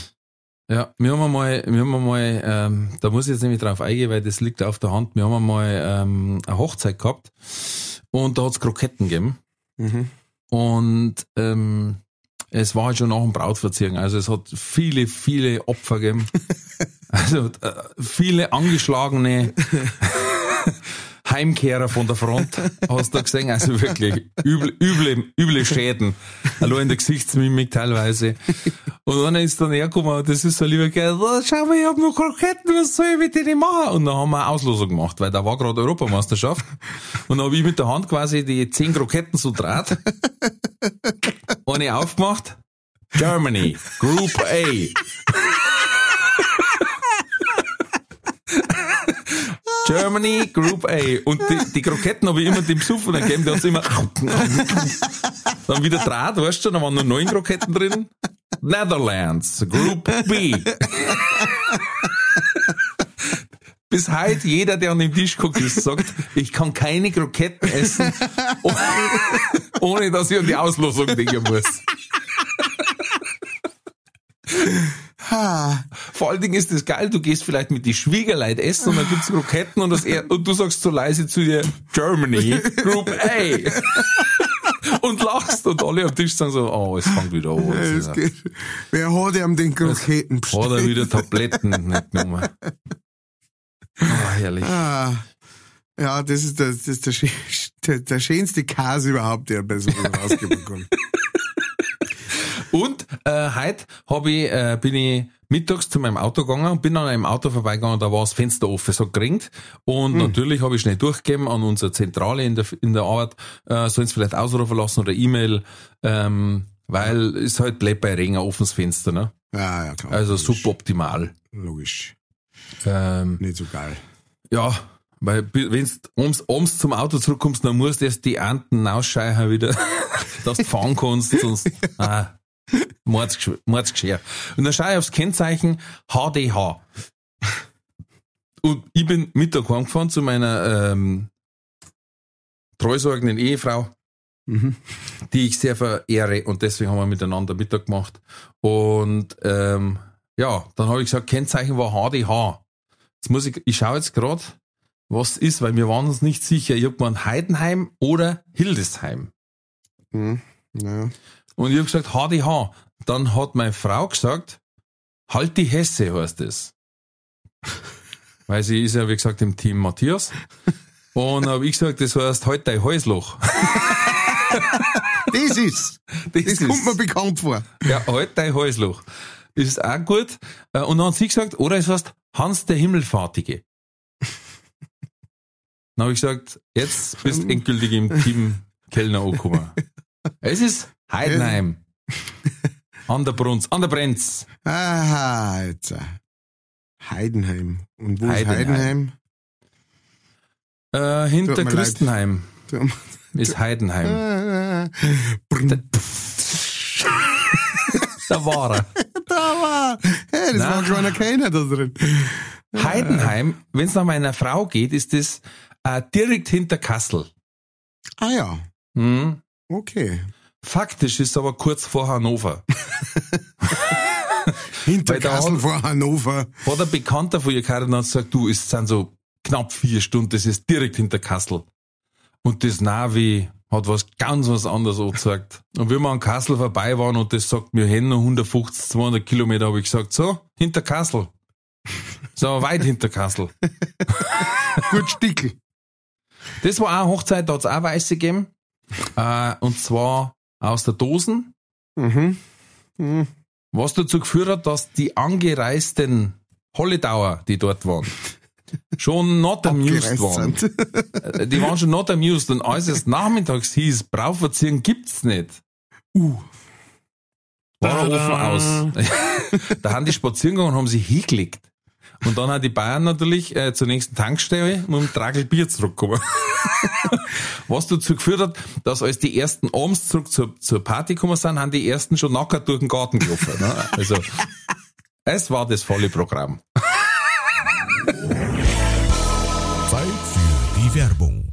Ja, wir haben einmal, wir haben einmal, ähm, da muss ich jetzt nämlich drauf eingehen, weil das liegt auf der Hand. Wir haben einmal ähm, eine Hochzeit gehabt und da hat's Kroketten gegeben. Mhm. Und ähm, es war halt schon nach dem Brautverziehen. Also es hat viele, viele Opfer gegeben. also äh, viele angeschlagene Heimkehrer von der Front, hast du gesehen. Also wirklich üble, üble, üble Schäden. Allein in der Gesichtsmimik teilweise. Und einer ist dann hergekommen und das ist so lieber Kerl, "Oh, schau mal, ich hab noch Kroketten, was soll ich mit denen machen? Und dann haben wir eine Auslosung gemacht, weil da war gerade Europameisterschaft. Und dann habe ich mit der Hand quasi die zehn Kroketten so draht. Eine aufgemacht. Germany, Group A. Germany, Group A. Und die, die Kroketten habe ich immer dem Suffen gegeben, der hat's immer dann wieder Draht, weißt du, da waren nur neun Kroketten drin. Netherlands, Group B. Bis heute jeder, der an dem Tisch guckt, ist, sagt, ich kann keine Kroketten essen, oh- ohne dass ich an die Auslosung denken muss. Ha. Vor allen Dingen ist das geil, du gehst vielleicht mit die Schwiegerleut essen und dann gibt's Kroketten und, das er, und du sagst so leise zu dir, Germany, Group A. und lachst und alle am Tisch sagen so, oh, es fängt wieder an. Es Hat geht. Wer hat ihm den Kroketen er bestellt? wieder Tabletten nicht genommen. Ah, herrlich. Ah. Ja, das ist, der, das ist der, der, der schönste Käse überhaupt, der bei so kann. Und äh, heute hab ich, äh, bin ich mittags zu meinem Auto gegangen und bin an einem Auto vorbeigegangen, da war das Fenster offen, so geringt. Und natürlich habe ich schnell durchgegeben an unsere Zentrale in der, in der Arbeit, äh, sollen sie vielleicht ausrufen lassen oder E-Mail, ähm, weil es halt bleibt bei Regen ein offenes Fenster, ne? Ja, ja, klar. Also logisch. suboptimal. Logisch. Ähm, Nicht so geil. ja, weil wenn du abends, abends zum Auto zurückkommst, dann musst du erst die Ernten ausscheichen wieder, dass du fahren kannst, sonst, ah, Mordsgesch- Mordsgeschirr. Und dann schaue ich aufs Kennzeichen HDH. Und ich bin Mittag heimgefahren zu meiner ähm, treusorgenden Ehefrau, Mhm. die ich sehr verehre und deswegen haben wir miteinander Mittag gemacht. Und ähm, ja, dann habe ich gesagt, Kennzeichen war HDH. Jetzt muss ich, ich schaue jetzt gerade, was ist, weil wir waren uns nicht sicher. Ich habe gemeint Heidenheim oder Hildesheim. Mhm. Ja. Und ich habe gesagt HDH. Dann hat meine Frau gesagt, halt die Hesse heißt es. Weil sie ist ja, wie gesagt, im Team Matthias. Und habe ich gesagt, das heißt halt dein Häusloch. Das ist. Das Das ist- kommt mir bekannt vor. Ja, halt dein Häusloch. Ist auch gut. Äh, Und dann hat sie gesagt, oder es heißt Hans der Himmelfahrtige. Dann habe ich gesagt, jetzt bist du endgültig im Team Kellner angekommen. Es ist Heidenheim. An der Brunz, an der Brenz. Aha, jetzt. Heidenheim. Und wo Heidenheim. ist Heidenheim? Äh, hinter Tut. Christenheim Tut ist Heidenheim. Brr, Da war er. Da war. Hey, das Na. war schon keiner da drin. Heidenheim, wenn es nach meiner Frau geht, ist es äh, direkt hinter Kassel. Ah ja, Hm. okay. Faktisch ist es aber kurz vor Hannover. Hinter Kassel hat- vor Hannover. War der Bekannter von ihr geheiratet und hat gesagt, du, es sind so knapp vier Stunden, das ist direkt hinter Kassel. Und das Navi hat was ganz was anderes angezeigt. Und wie wir an Kassel vorbei waren und das sagt mir hin, noch 150, 200 Kilometer, habe ich gesagt, so, hinter Kassel. So, weit hinter Kassel. Gut Stickel. Das war auch eine Hochzeit, da hat es auch Weiße gegeben. Äh, und zwar aus der Dosen, Mhm. Mhm. was dazu geführt hat, dass die angereisten Holledauer, die dort waren, schon not amused waren. Äh, Die waren schon not amused. Und als es nachmittags hieß, Brauverziehen gibt's nicht, Uh. war er offen aus. da haben die spazieren gegangen und haben sich hingelegt. Und dann hat die Bayern natürlich äh, zur nächsten Tankstelle mit einem Tragel Bier zurückgekommen. Was dazu geführt hat, dass als die ersten abends zurück zur, zur Party gekommen sind, haben die ersten schon nackert durch den Garten gelaufen. Ne? Also, es war das volle Programm. Zeit für die Werbung.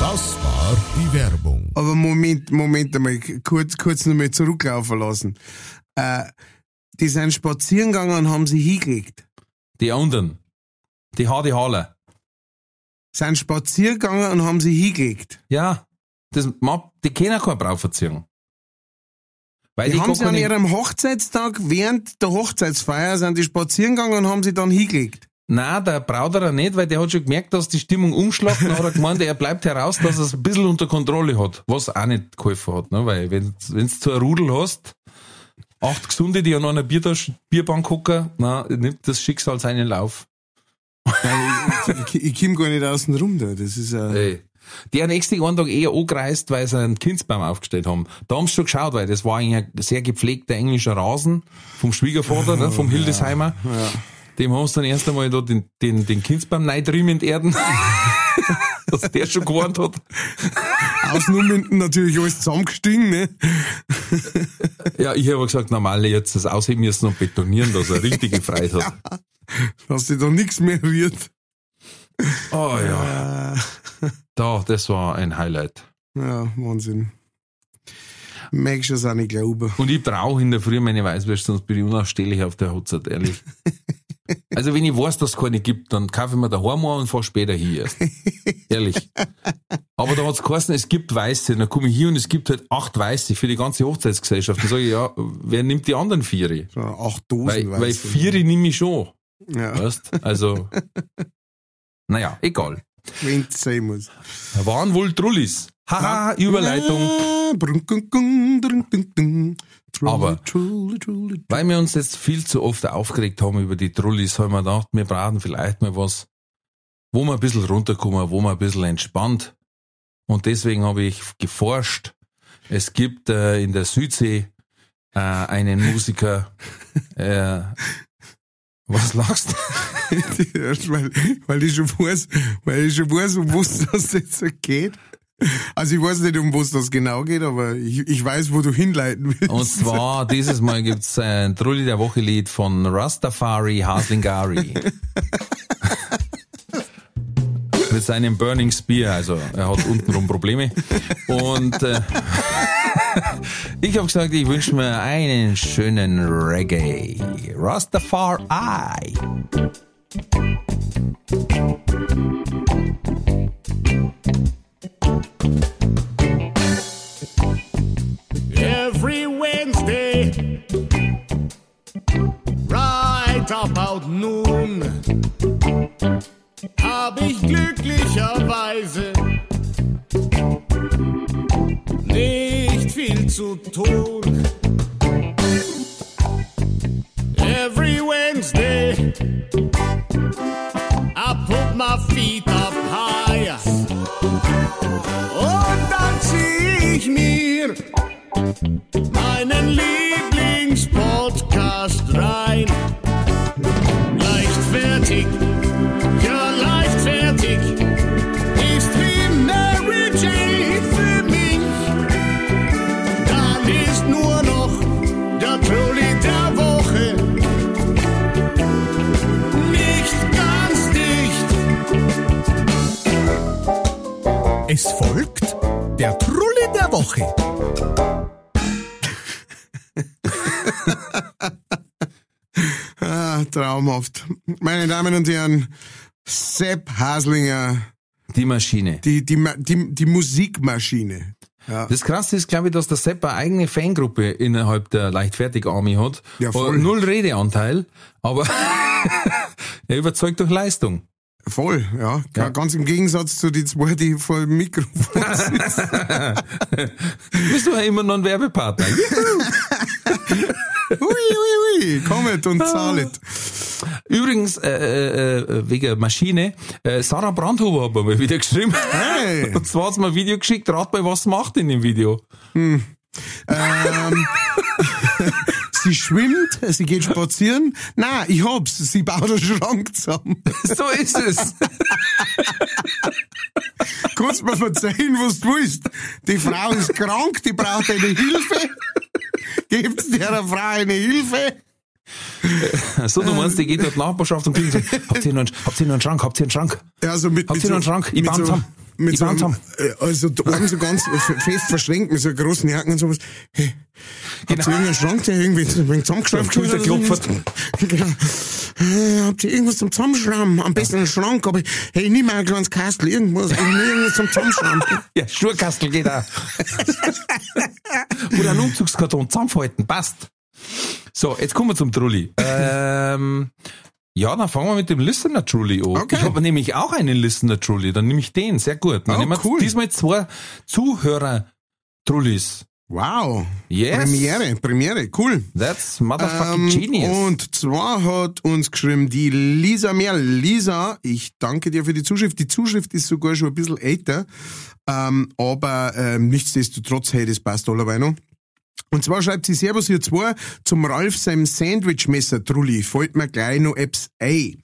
Das war die Werbung. Aber Moment, Moment einmal, kurz, kurz noch mal zurücklaufen lassen. Äh, die sind spazieren gegangen und haben sie hingelegt. Die anderen, die Halle. Sind spazieren gegangen und haben sie hingelegt. Ja, das, die kennen keine Brauverziehung. Weil Die, die, haben sie an ihrem Hochzeitstag während der Hochzeitsfeier sind die spazieren gegangen und haben sie dann hingelegt. Nein, der Brauderer nicht, weil der hat schon gemerkt, dass die Stimmung umschlägt und hat er gemeint, er bleibt heraus, dass er es ein bisschen unter Kontrolle hat. Was auch nicht geholfen hat, ne? weil wenn du so ein Rudel hast, acht Gesunde, die an einer Biertasch, Bierbank hocken, na, nimmt das Schicksal seinen Lauf. ich, ich komm gar nicht außen rum da. Das ist äh, Ey. Die haben nächsten einen Tag eher angereist, weil sie einen Kindsbaum aufgestellt haben. Da haben sie schon geschaut, weil das war eigentlich ein sehr gepflegter englischer Rasen vom Schwiegervater, ne, vom Hildesheimer. Dem haben sie dann erst einmal da den, den, den Kindsbaum reindrüben in die Erden. Dass der schon gewarnt hat. außenrum hinten natürlich alles zusammengestiegen, ne? Ja, ich habe gesagt, normal jetzt das ausheben müssen und betonieren, dass er richtige Freiheit hat. Dass sich da nichts mehr rührt. Oh ja. Äh, Da, das war ein Highlight. ja, Wahnsinn. Magst du es auch nicht glauben. Und ich brauche in der Früh meine Weißwürste, sonst bin ich unausstehlich auf der Hochzeit, ehrlich. Also wenn ich weiß, dass es keine gibt, dann kaufe ich mir daheim an und fahre später hier erst. Ehrlich. Aber da hat es geheißen, es gibt Weiße. Dann komme ich hier und es gibt halt acht Weiße für die ganze Hochzeitsgesellschaft. Dann sage ich, ja, wer nimmt die anderen vier? So acht Dosen, Weil, weil weißt du. vier nehme ich schon. Ja, Weißt? Also, naja, egal. wenn es sein muss. Waren wohl Trullis. Haha, Überleitung. Trulli, Aber- trulli, trulli. Weil wir uns jetzt viel zu oft aufgeregt haben über die Trullis, haben wir gedacht, wir brauchen vielleicht mal was, wo wir ein bisschen runterkommen, wo wir ein bisschen entspannt. Und deswegen habe ich geforscht. Es gibt äh, in der Südsee äh, einen Musiker, äh, was lachst du? Weil, weil ich schon weiß, weil ich schon weiß, um was das jetzt geht. Also ich weiß nicht, um was das genau geht, aber ich, ich weiß, wo du hinleiten willst. Und zwar, dieses Mal gibt's ein Trulli der Woche Lied von Rastafari Haslingari. mit seinem Burning Spear. Also er hat untenrum Probleme. Und äh, ich habe gesagt, ich wünsche mir einen schönen Reggae. Rastafari. Every Wednesday, right about noon, hab ich glücklicherweise nicht viel zu tun. Every Wednesday, meinen Lieblingspodcast rein. Leichtfertig, ja leichtfertig, ist wie Mary Jane für mich. Dann ist nur traumhaft. Meine Damen und Herren, Sepp Haslinger, Die Maschine. die, die, die, die Musikmaschine. Das Krasse ist, glaube ich, dass der Sepp eine eigene Fangruppe innerhalb der Leichtfertig-Army hat. Ja, voll. Null Redeanteil, aber er überzeugt durch Leistung. Voll, ja. Ja. Ganz im Gegensatz zu den zwei, die vor dem Mikrofon sitzen. Bist du ja immer noch ein Werbepartner. ui, ui, ui. Kommet und zahlet. Übrigens, äh, äh, äh, wegen Maschine, äh, Sarah Brandhuber hat mir mal wieder geschrieben. Hey. Und zwar hat sie mir ein Video geschickt, rat mal, was macht in dem Video. Ähm, sie schwimmt, sie geht spazieren. Na, ich hab's. Sie baut einen Schrank zusammen. So ist es. Kannst mir erzählen, was du willst. Die Frau ist krank, die braucht eine Hilfe. Gibt's der Frau eine Hilfe? So, du meinst, die geht durch die Nachbarschaft und kriegt so, habt ihr noch einen, habt ihr noch einen Schrank, habt ihr einen Schrank? Ja, so mit, Habt ihr noch einen Schrank? Ich mit baue so, zusammen. Mit so einem, äh, also da oben so ganz fest verschränkt mit so großen Jacken und sowas. Hey, habt ihr irgendeinen Schrank, der irgendwie so zusammengeschraubt Genau. Schulter klopft. Genau. Äh, habt ihr irgendwas zum Zusammenschrauben? Am besten einen Schrank, aber hey, nimm mal ein kleines Kastel, irgendwas, irgendwas zum Zusammenschrauben. Ja, Schuhkastel geht auch. Oder ein Umzugskarton zusammenfalten, passt. So, jetzt kommen wir zum Trulli. Ähm, ja, dann fangen wir mit dem Listener Trulli an. Okay. Ich habe nämlich auch einen Listener Trulli, dann nehme ich den, sehr gut. Dann Oh, nehmen wir cool. diesmal zwei Zuhörer Trullis. Wow. Yes. Premiere, Premiere, cool. That's motherfucking Ähm, genius. Und zwar hat uns geschrieben die Lisa Merl. Lisa, ich danke dir für die Zuschrift. Die Zuschrift ist sogar schon ein bisschen älter, ähm, aber ähm, nichtsdestotrotz, hey, das passt allerweil noch. Und zwar schreibt sie Servus ihr zwei zum Ralf seinem Sandwichmesser Trulli. Fällt mir gleich noch Apps ein.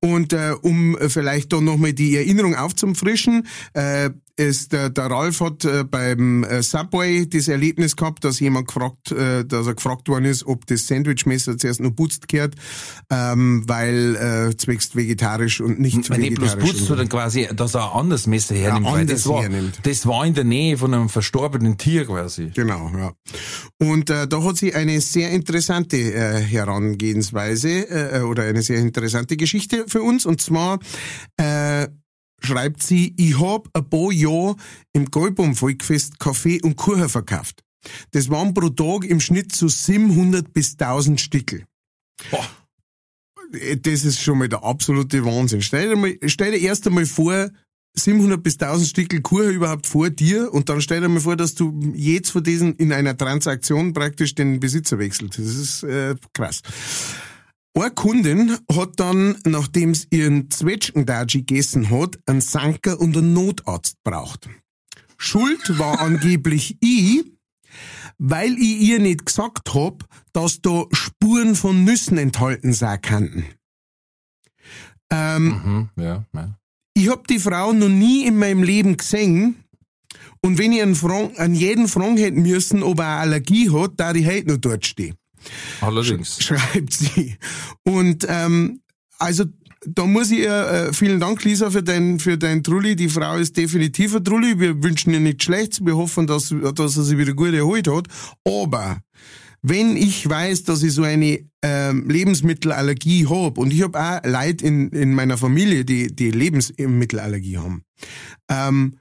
Und äh, um äh, vielleicht da nochmal die Erinnerung aufzufrischen, äh, ist, der, der Ralf hat äh, beim äh, Subway das Erlebnis gehabt, dass jemand gefragt, äh, dass er gefragt worden ist, ob das Sandwichmesser zuerst noch putzt gehört, ähm, weil äh, zwecks vegetarisch und nicht Wenn nicht bloß vegetarisch. putzt, sondern quasi, dass er ein anderes Messer hernimmt. anderes das, war, hernimmt. das war in der Nähe von einem verstorbenen Tier quasi. Genau, ja. Und äh, da hat sie eine sehr interessante äh, Herangehensweise äh, oder eine sehr interessante Geschichte für uns. Und zwar äh, schreibt sie, ich hab ein paar Jahre im Goldbaum Volkfest Kaffee und Kuchen verkauft. Das waren pro Tag im Schnitt so 700 bis 1000 Stickel. Boah. Das ist schon mal der absolute Wahnsinn. Stell dir, mal, stell dir erst einmal vor, 700 bis 1000 Stickel Kuchen überhaupt vor dir und dann stell dir mal vor, dass du jetzt von diesen in einer Transaktion praktisch den Besitzer wechselt. Das ist äh, krass. Eine Kundin hat dann, nachdem sie ihren Zwetschgendaji gegessen hat, einen Sanker und einen Notarzt braucht. Schuld war angeblich ich, weil ich ihr nicht gesagt hab, dass da Spuren von Nüssen enthalten sein könnten. Ähm, Mhm, ja, ja. ich hab die Frau noch nie in meinem Leben gesehen. Und wenn ich Frang, an jeden fragen hätten müssen, ob er eine Allergie hat, da ich heute noch dort stehen. Allerdings. Schreibt sie. Und ähm, also da muss ich ihr, äh, vielen Dank, Lisa, für dein, für dein Trulli. Die Frau ist definitiv ein Trulli. Wir wünschen ihr nichts Schlechtes. Wir hoffen, dass, dass er sich wieder gut erholt hat. Aber, wenn ich weiß, dass ich so eine ähm, Lebensmittelallergie hab und ich hab auch Leute in, in meiner Familie, die, die Lebensmittelallergie haben, ähm,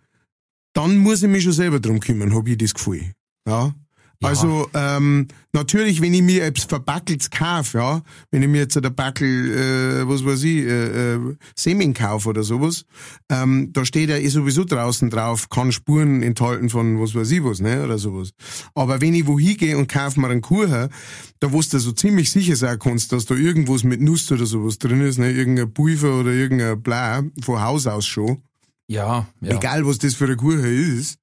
dann muss ich mich schon selber drum kümmern, hab ich das Gefühl. Ja. Also ähm, natürlich, wenn ich mir etwas Verbackels kaufe, ja, wenn ich mir jetzt ein Backel, äh, was weiß ich, äh, äh, Semen kaufe oder sowas, ähm, da steht ja eh sowieso draußen drauf, kann Spuren enthalten von was weiß ich was, ne, oder sowas. Aber wenn ich wohin gehe und kaufe mir einen Kuchen, da wo du so ziemlich sicher sein kannst, dass da irgendwas mit Nuss oder sowas drin ist, ne, irgendein Pulver oder irgendein Blau, von Haus aus schon, Ja, ja. egal was das für ein Kuchen ist,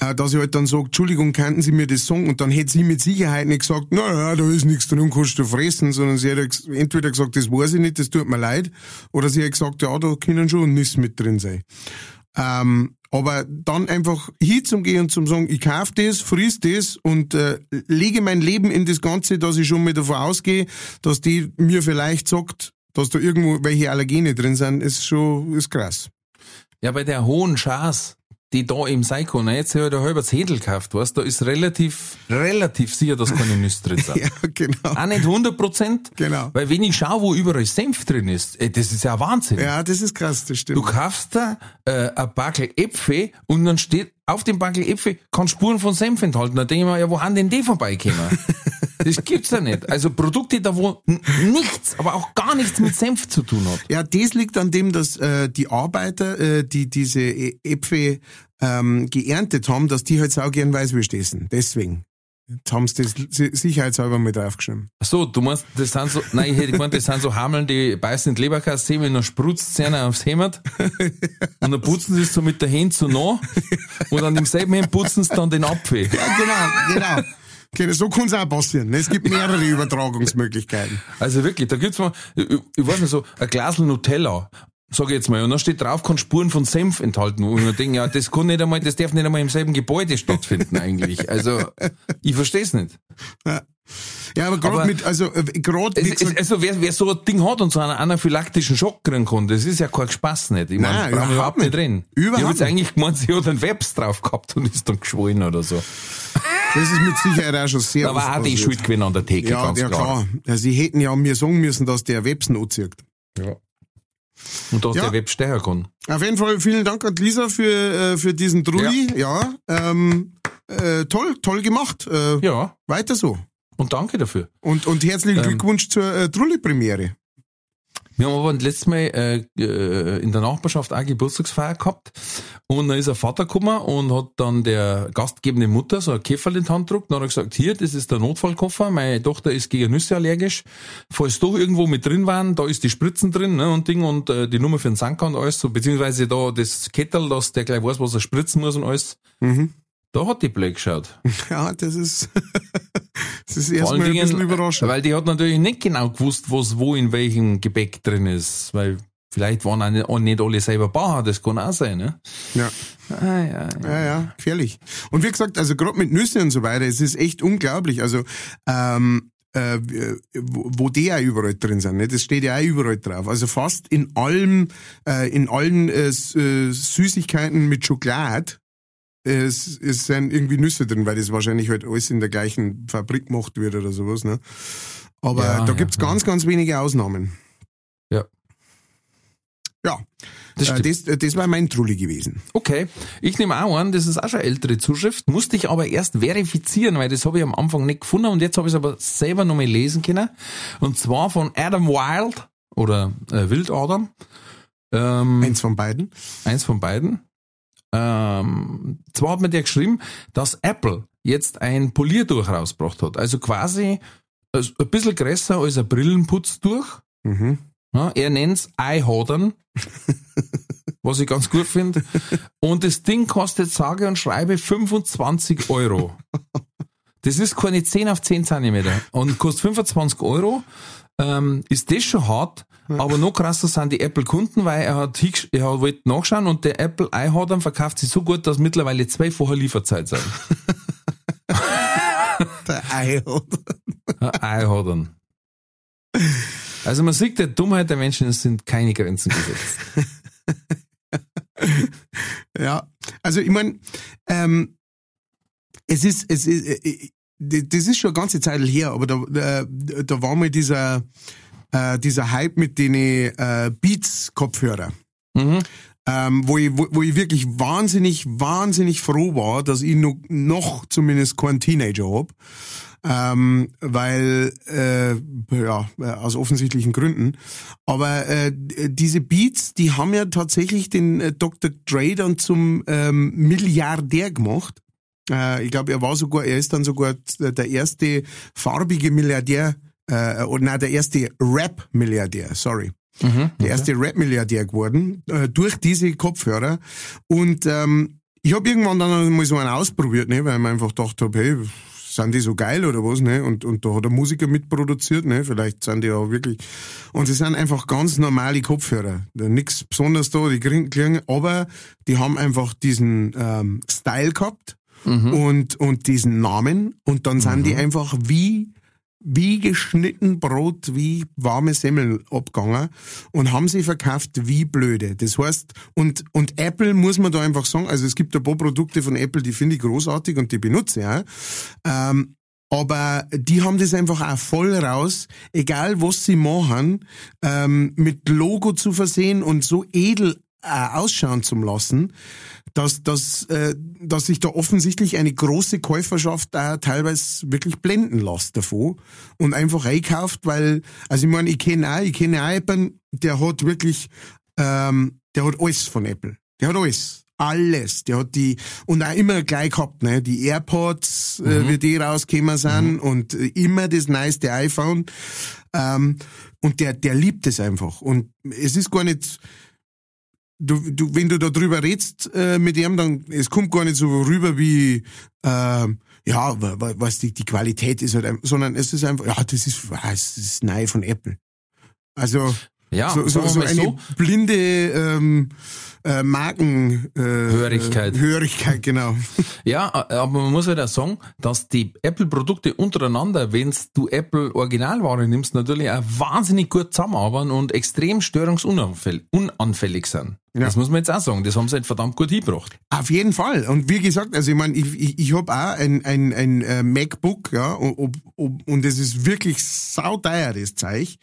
äh, dass ich halt dann sage, Entschuldigung, könnten Sie mir das sagen? Und dann hätte sie mit Sicherheit nicht gesagt, naja, da ist nichts drin, kannst du fressen, sondern sie ex- entweder gesagt, das weiß ich nicht, das tut mir leid, oder sie hat gesagt, ja, da können schon Nüsse mit drin sein. Ähm, aber dann einfach hinzugehen und zum sagen, ich kauf das, friss das und äh, lege mein Leben in das Ganze, dass ich schon mal davon ausgehe, dass die mir vielleicht sagt, dass da irgendwo welche Allergene drin sind, ist schon ist krass. Ja, bei der hohen Chance, die da im Seiko, ne, jetzt habe ich da halber Zettel gekauft, weißt, da ist relativ, relativ sicher, dass keine Nüsse drin sind. Ja, genau. Auch nicht 100 Prozent. Genau. Weil wenn ich schaue, wo überall Senf drin ist, ey, das ist ja Wahnsinn. Ja, das ist krass, das stimmt. Du kaufst da äh, ein Backel Äpfel und dann steht auf dem Backel Äpfel kann Spuren von Senf enthalten. Da denke ich mir, ja, wo haben denn die vorbeikommen? das gibt's ja nicht. Also Produkte da, wo nichts, aber auch gar nichts mit Senf zu tun hat. Ja, das liegt an dem, dass äh, die Arbeiter, äh, die diese Ä- Äpfel ähm, geerntet haben, dass die halt sau gern Weißwürst essen. Deswegen. Jetzt haben sie das si- sicherheitshalber mit draufgeschrieben. Ach So, du meinst, das sind so, nein, ich hätte gemeint, das sind so Hameln, die beißen in die Leberkasse, wenn dann sprutzt sie einer aufs Hemd und dann putzen sie es so mit der Hand so nach und an demselben Hemd putzen sie dann den Apfel. Ja, genau, genau. Okay, so kann es auch passieren. ne? Es gibt mehrere Übertragungsmöglichkeiten. Also wirklich, da gibt's mal, ich, ich weiß nicht so, ein Glas Nutella, sag ich jetzt mal, und dann steht drauf, kann Spuren von Senf enthalten. Und ich denke, ja, das kann nicht einmal, das darf nicht einmal im selben Gebäude stattfinden eigentlich. Also, ich versteh's nicht. Ja, aber gerade mit, also äh, gerade, Es, es, also wer, wer so ein Ding hat und so einen anaphylaktischen Schock kriegen kann, das ist ja kein Spaß nicht. Ich meine, überhaupt überhaupt nicht drin. Überhaupt ich hab jetzt eigentlich gemeint, sie hat einen Webs drauf gehabt und ist dann geschwollen oder so. das ist mit Sicherheit auch schon sehr Da war auch die. Schuld gewesen an der Theke, Ja, ganz ja klar. klar. Ja, sie hätten ja mir sagen müssen, dass der Websen anzieht. Und dass Ja. der Web stechen kann. Auf jeden Fall vielen Dank an Lisa für, äh, für diesen Trulli. Ja, ähm, äh, toll, toll gemacht. Äh, Ja, Weiter so. und danke dafür. Und, und herzlichen Ähm. Glückwunsch zur äh, Trulli-Premiere. Wir haben aber letztes Mal äh, äh, in der Nachbarschaft auch Geburtstagsfeier gehabt und dann ist ein Vater gekommen und hat dann der gastgebende Mutter so ein Käferl in die Hand gedruckt und dann hat er gesagt, hier, das ist der Notfallkoffer, meine Tochter ist gegen Nüsse allergisch, falls doch irgendwo mit drin waren, da ist die Spritzen drin ne, und Ding und äh, die Nummer für den Sanker und alles, so, beziehungsweise da das Kettel, dass der gleich weiß, was er spritzen muss und alles. Mhm. Da hat die Blöd geschaut. Ja, das ist, das ist erstmal ein bisschen überraschend. weil die hat natürlich nicht genau gewusst, was wo in welchem Gebäck drin ist, weil vielleicht waren auch nicht, alle selber Bauer, das kann auch sein, ne? Ja. Ah, ja, ja. Ja, ja, gefährlich. Und wie gesagt, also gerade mit Nüsse und so weiter, es ist echt unglaublich. Also, ähm, äh, wo, die auch überall drin sind, ne? das steht ja auch überall drauf. Also fast in allem, äh, in allen äh, äh, Süßigkeiten mit Schokolade es, es sind irgendwie Nüsse drin, weil das wahrscheinlich halt alles in der gleichen Fabrik gemacht wird oder sowas. Ne? Aber Ja, da ja, gibt's ja. ganz, ganz wenige Ausnahmen. Ja. Ja, Das äh, das, äh, das war mein Trulli gewesen. Okay, ich nehme auch an, das ist auch schon eine ältere Zuschrift, musste ich aber erst verifizieren, weil das habe ich am Anfang nicht gefunden und jetzt habe ich es aber selber nochmal lesen können. Und zwar von Adam Wild oder äh, Wildadam. Ähm, Eins von beiden. eins von beiden. Ähm, zwar hat mir der geschrieben, dass Apple jetzt ein Poliertuch rausgebracht hat. Also quasi also ein bisschen größer als ein Brillenputztuch. Mhm. Ja, er nennt's Eihadern, was ich ganz gut finde. Und das Ding kostet sage und schreibe 25 Euro. Das ist keine 10 auf 10 Zentimeter und kostet 25 Euro. Ähm, ist das schon hart, aber noch krasser sind die Apple-Kunden, weil er hat, er hat wollte nachschauen und der Apple Eihadern verkauft sich so gut, dass mittlerweile zweifache Lieferzeit sind. Der Ei. Ja, Eihadern. Also man sieht, der Dummheit der Menschen sind keine Grenzen gesetzt. Ja, also ich meine, ähm, es ist, es ist, äh, das ist schon eine ganze Zeit her, aber da, da, da war mal dieser, äh, dieser Hype mit den äh, Beats-Kopfhörer. Mhm. Ähm, wo, ich, wo, wo ich wirklich wahnsinnig, wahnsinnig froh war, dass ich noch, noch zumindest keinen Teenager hab. Ähm, weil, äh, ja, äh, aus offensichtlichen Gründen. Aber äh, diese Beats, die haben ja tatsächlich den äh, Dr. Dre dann zum ähm, Milliardär gemacht. Äh, ich glaube, er war sogar, er ist dann sogar der erste farbige Milliardär, äh, oder nein, der erste Rap-Milliardär, sorry. Der erste Rap-Milliardär geworden, äh, durch diese Kopfhörer. Und ähm, ich habe irgendwann dann mal so einen ausprobiert, ne, weil ich mir einfach gedacht habe, hey, sind die so geil oder was, ne? Und, und da hat der Musiker mitproduziert, ne? Vielleicht sind die auch wirklich. Und sie sind einfach ganz normale Kopfhörer. Nix besonders da, die klingen, klingen, aber die haben einfach diesen ähm, Style gehabt und, und diesen Namen und dann sind die einfach wie wie geschnitten Brot, wie warme Semmeln abgegangen und haben sie verkauft wie blöde. Das heißt, und, und Apple muss man da einfach sagen, also es gibt ein paar Produkte von Apple, die finde ich großartig und die benutze ich auch. Ähm, aber die haben das einfach auch voll raus, egal was sie machen, ähm, mit Logo zu versehen und so edel äh, ausschauen zu lassen, dass, dass, äh, dass sich da offensichtlich eine große Käuferschaft da teilweise wirklich blenden lässt davon und einfach einkauft, weil, also ich meine, ich kenne auch, ich kenne auch jemanden, der hat wirklich, ähm, der hat alles von Apple. Der hat alles. Alles. Der hat die, und auch immer gleich gehabt, ne, die AirPods, äh, wie die rausgekommen sind und äh, immer das neueste iPhone. Ähm, und der, der liebt es einfach. Und es ist gar nicht, du, du, wenn du da drüber redst äh, mit ihm, dann es kommt gar nicht so rüber wie ähm, ja, wa- wa- was die, die Qualität ist, halt, sondern es ist einfach, ja, das ist, ah, es ist neu von Apple. Also Ja, so, so, so eine so. blinde ähm, äh, Marken äh, Hörigkeit. Äh, Hörigkeit, genau. Ja, äh, aber man muss halt auch sagen, dass die Apple-Produkte untereinander, wenn du Apple Originalware nimmst, natürlich auch wahnsinnig gut zusammenarbeiten und extrem störungsunanfällig sind. Ja. Das muss man jetzt auch sagen. Das haben sie halt verdammt gut hingebracht. Auf jeden Fall. Und wie gesagt, also ich meine, ich, ich, ich habe auch ein, ein, ein äh, MacBook, ja, ob, ob, und es ist wirklich sauteuer, das Zeug.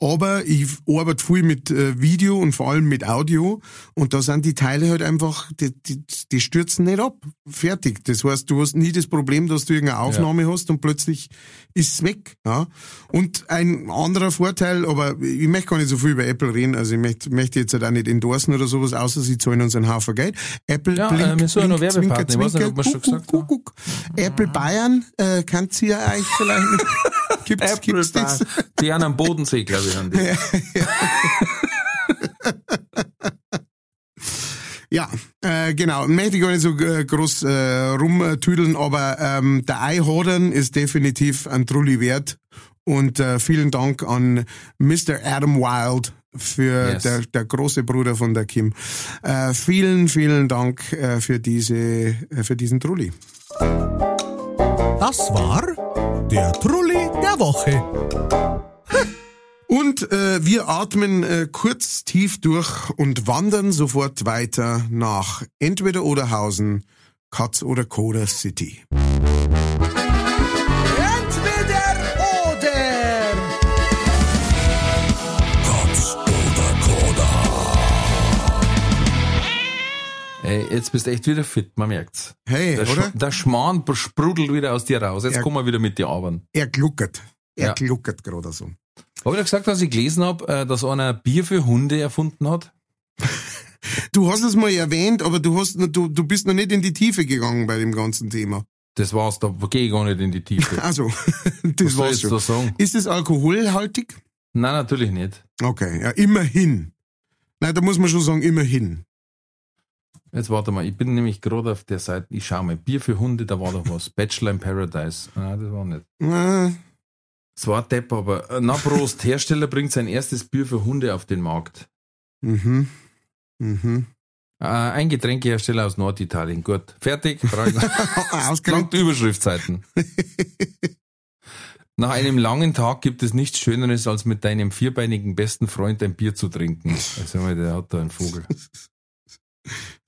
Aber ich arbeite viel mit äh, Video und vor allem mit Audio und da sind die Teile halt einfach, die, die, die stürzen nicht ab. Fertig. Das heißt, du hast nie das Problem, dass du irgendeine Aufnahme hast und plötzlich ist weg. Ja. Und ein anderer Vorteil, aber ich möchte gar nicht so viel über Apple reden, also ich möchte, möchte jetzt halt auch nicht endorsen oder sowas, außer sie zahlen uns einen Haufen Geld. Apple, Ja, blink, äh, wir suchen noch blink, Werbepartner. zwinker, Ich weiß nicht, ob wir schon zwinker, gesagt guck, guck, guck. Apple Bayern, äh, kannst du ja eigentlich vielleicht nicht. Gibt's, gibt's das? Die an am Bodensee, glaube ich, haben die. Ja, äh, genau. Möchte ich gar nicht so äh, groß äh, rumtüdeln, aber ähm, der Eihodern ist definitiv ein Trulli wert. Und äh, vielen Dank an Mr. Adam Wild für Yes. der, der große Bruder von der Kim. Äh, vielen, vielen Dank äh, für diese äh, für diesen Trulli. Das war der Trulli der Woche. Und äh, wir atmen äh, kurz tief durch und wandern sofort weiter nach entweder Oderhausen, Katz oder Coda City. Entweder oder. Ey, jetzt bist du echt wieder fit, man merkt's. Hey, Der, oder? Sch der Schmarrn sprudelt wieder aus dir raus. Jetzt Ja. kommen wir wieder mit dir arbeiten. Er gluckert. Er Ja. gluckert gerade so. Habe ich ja gesagt, dass ich gelesen habe, äh, dass einer Bier für Hunde erfunden hat? Du hast es mal erwähnt, aber du hast noch- du, du bist noch nicht in die Tiefe gegangen bei dem ganzen Thema. Das war's, da gehe ich gar nicht in die Tiefe. Also, Was das soll war's schon. da sagen? Ist es alkoholhaltig? Nein, natürlich nicht. Okay, ja, immerhin. Nein, da muss man schon sagen, immerhin. Jetzt warte mal, ich bin nämlich gerade auf der Seite, ich schau mal, Bier für Hunde, da war doch was. Bachelor in Paradise. Nein, das war nicht. Äh, Es war Depp, aber äh, na Prost, Hersteller bringt sein erstes Bier für Hunde auf den Markt. mhm. Mhm. Äh, ein Getränkehersteller aus Norditalien. Gut, fertig. Frage- Ausgerechnet. Langt Überschriftseiten. Nach einem langen Tag gibt es nichts Schöneres, als mit deinem vierbeinigen besten Freund ein Bier zu trinken. Also mal, der hat da einen Vogel.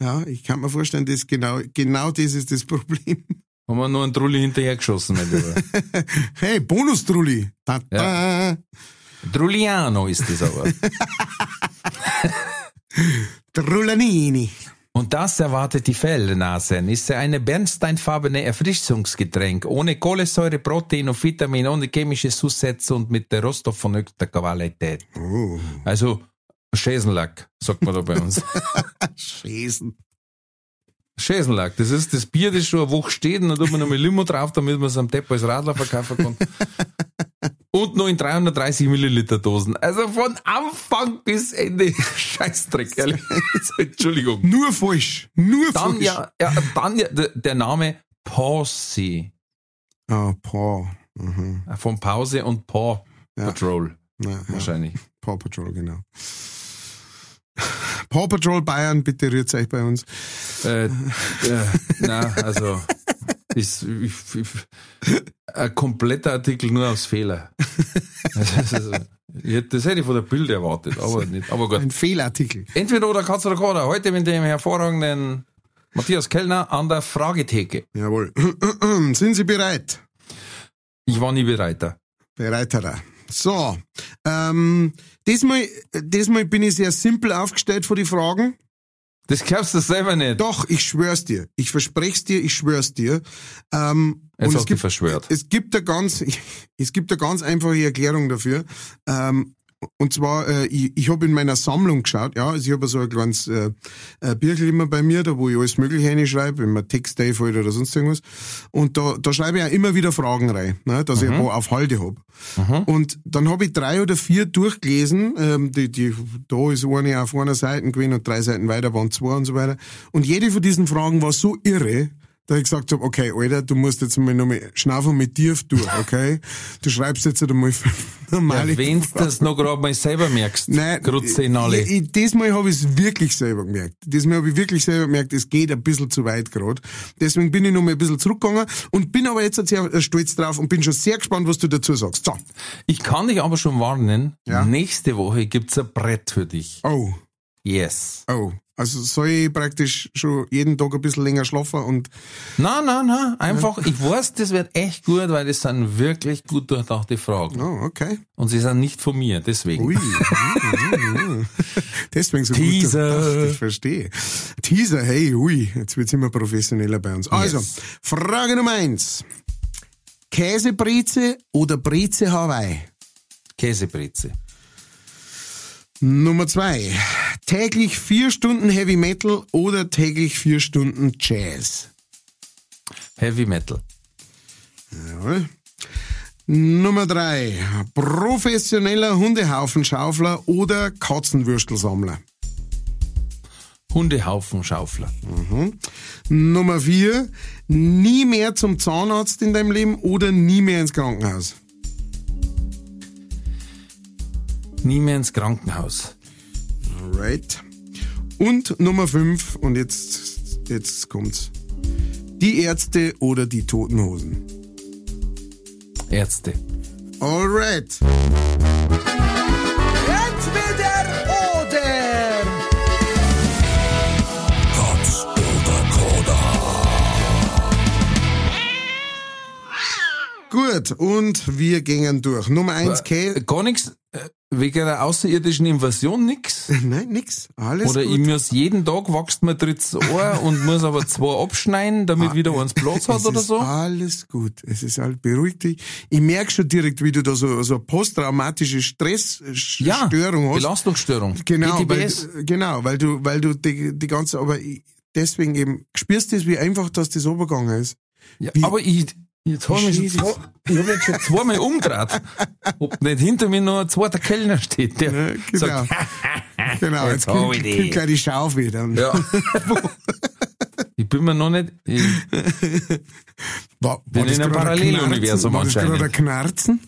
Ja, ich kann mir vorstellen, das genau, genau das ist das Problem. Haben wir nur einen Trulli hinterhergeschossen, mein Lieber. Hey, Bonus-Trulli. -ta. Trulliano ist das aber. Trullanini. Und das erwartet die Fellnasen. Ist eine bernsteinfarbene Erfrischungsgetränk ohne Kohlensäure, Protein und Vitamin, ohne chemische Zusätze und mit der Rohstoff von höchster Qualität. Oh, Also Schäsenlack, sagt man da bei uns. Schäsen. Schäsenlack, das ist das Bier, das schon eine Woche steht und dann tut man noch mal Limo drauf, damit man es am Depot als Radler verkaufen kann. Und noch in 330 Milliliter Dosen. Also von Anfang bis Ende. Scheißdreck, ehrlich. Entschuldigung. Nur falsch. Nur Dann falsch. ja, ja, dann ja der, Name Posse. Ah, Paw. Mhm. Von Pause und Paw Ja. Patrol. Ja. Wahrscheinlich. Paw Patrol, genau. Paw Patrol Bayern, bitte rührt euch bei uns. Äh, äh, na, also ist, ich, ich, ein kompletter Artikel nur aus Fehler. Also, das hätte ich von der Bild erwartet, aber nicht. Aber gut. Ein Fehlartikel. Entweder oder Katz oder Koda. Heute mit dem hervorragenden Matthias Kellner an der Fragetheke. Jawohl. Sind Sie bereit? Ich war nie bereiter. Bereiterer. So, ähm, diesmal, diesmal bin ich sehr simpel aufgestellt vor die Fragen. Das glaubst du selber nicht. Doch, ich schwör's dir. Ich versprech's dir, ich schwör's dir. Ähm, Jetzt und es gibt, verschwört. es gibt eine ganz, es gibt eine ganz einfache Erklärung dafür. Ähm, und zwar, äh, ich, ich habe in meiner Sammlung geschaut, ja, also ich habe so ein kleines äh, äh, Birkel immer bei mir, da wo ich alles Mögliche reinschreibe, wenn man Text fällt oder sonst irgendwas. Und da, da schreibe ich auch immer wieder Fragen rein, ne, dass ich ein paar auf Halde hab. Und dann habe ich drei oder vier durchgelesen, ähm, die, die, da ist eine auf einer Seite gewesen und drei Seiten weiter waren zwei und so weiter. Und jede von diesen Fragen war so irre, da ich gesagt habe, okay, Alter, du musst jetzt mal nochmal schnaufen mit dir durch, okay? Du schreibst jetzt einmal fünf normale Ja, wenn du das noch gerade mal selber merkst, Nein, alle. Ich, ich, diesmal habe ich es wirklich selber gemerkt. Diesmal habe ich wirklich selber gemerkt, es geht ein bisschen zu weit gerade. Deswegen bin ich noch mal ein bisschen zurückgegangen und bin aber jetzt sehr stolz drauf und bin schon sehr gespannt, was du dazu sagst. So. Ich kann dich aber schon warnen, Ja. nächste Woche gibt's ein Brett für dich. Oh, Yes. oh. Also soll ich praktisch schon jeden Tag ein bisschen länger schlafen und Na, na, na, einfach, ich weiß, das wird echt gut, weil das sind wirklich gut durchdachte Fragen. oh, okay. Und sie sind nicht von mir, deswegen. Ui. Deswegen so Teaser. gut durchdacht, ich verstehe. Teaser, hey, ui, jetzt wird's immer professioneller bei uns. Also, Yes. Frage Nummer eins. Käsebreze oder Breze Hawaii? Käsebreze. Nummer zwei. Täglich vier Stunden Heavy Metal oder täglich vier Stunden Jazz? Heavy Metal. Jawohl. Nummer drei. Professioneller Hundehaufenschaufler oder Katzenwürstelsammler? Hundehaufenschaufler. Nummer vier. Nie mehr zum Zahnarzt in deinem Leben oder nie mehr ins Krankenhaus? Nie mehr ins Krankenhaus. Alright. Und Nummer fünf. Und jetzt, jetzt kommt's. Die Ärzte oder die Toten Hosen? Ärzte. Alright. Entweder oder. Katz oder Koda. Gut, und wir gingen durch. Nummer eins, Käse. Gar nichts, äh, wegen einer außerirdischen Invasion nix. Nein, nix. Alles Oder gut. ich muss jeden Tag wächst mir drittes Ohr und muss aber zwei abschneiden, damit wieder eins Platz hat oder so. alles gut. Es ist halt beruhigt dich. Ich merke schon direkt, wie du da so, so posttraumatische Ja, Stressstörung hast. Belastungsstörung. Genau, weil, PTBS. genau, weil du, weil du die, die ganze, aber deswegen eben, spürst du es, wie einfach, dass das runtergegangen ist. Ja, Wie- aber ich, jetzt habe ich, mich schon zwei- ich hab mich schon zweimal umgedreht. Ob nicht hinter mir noch ein zweiter Kellner steht, der Ja, genau. sagt, genau, Jetzt jetzt kommt, gleich die Schaufel dann. ja. ich bin mir noch nicht, ich, War, Bin war das in einem Paralleluniversum Knarzen? War das gerade anscheinend. Knarzen?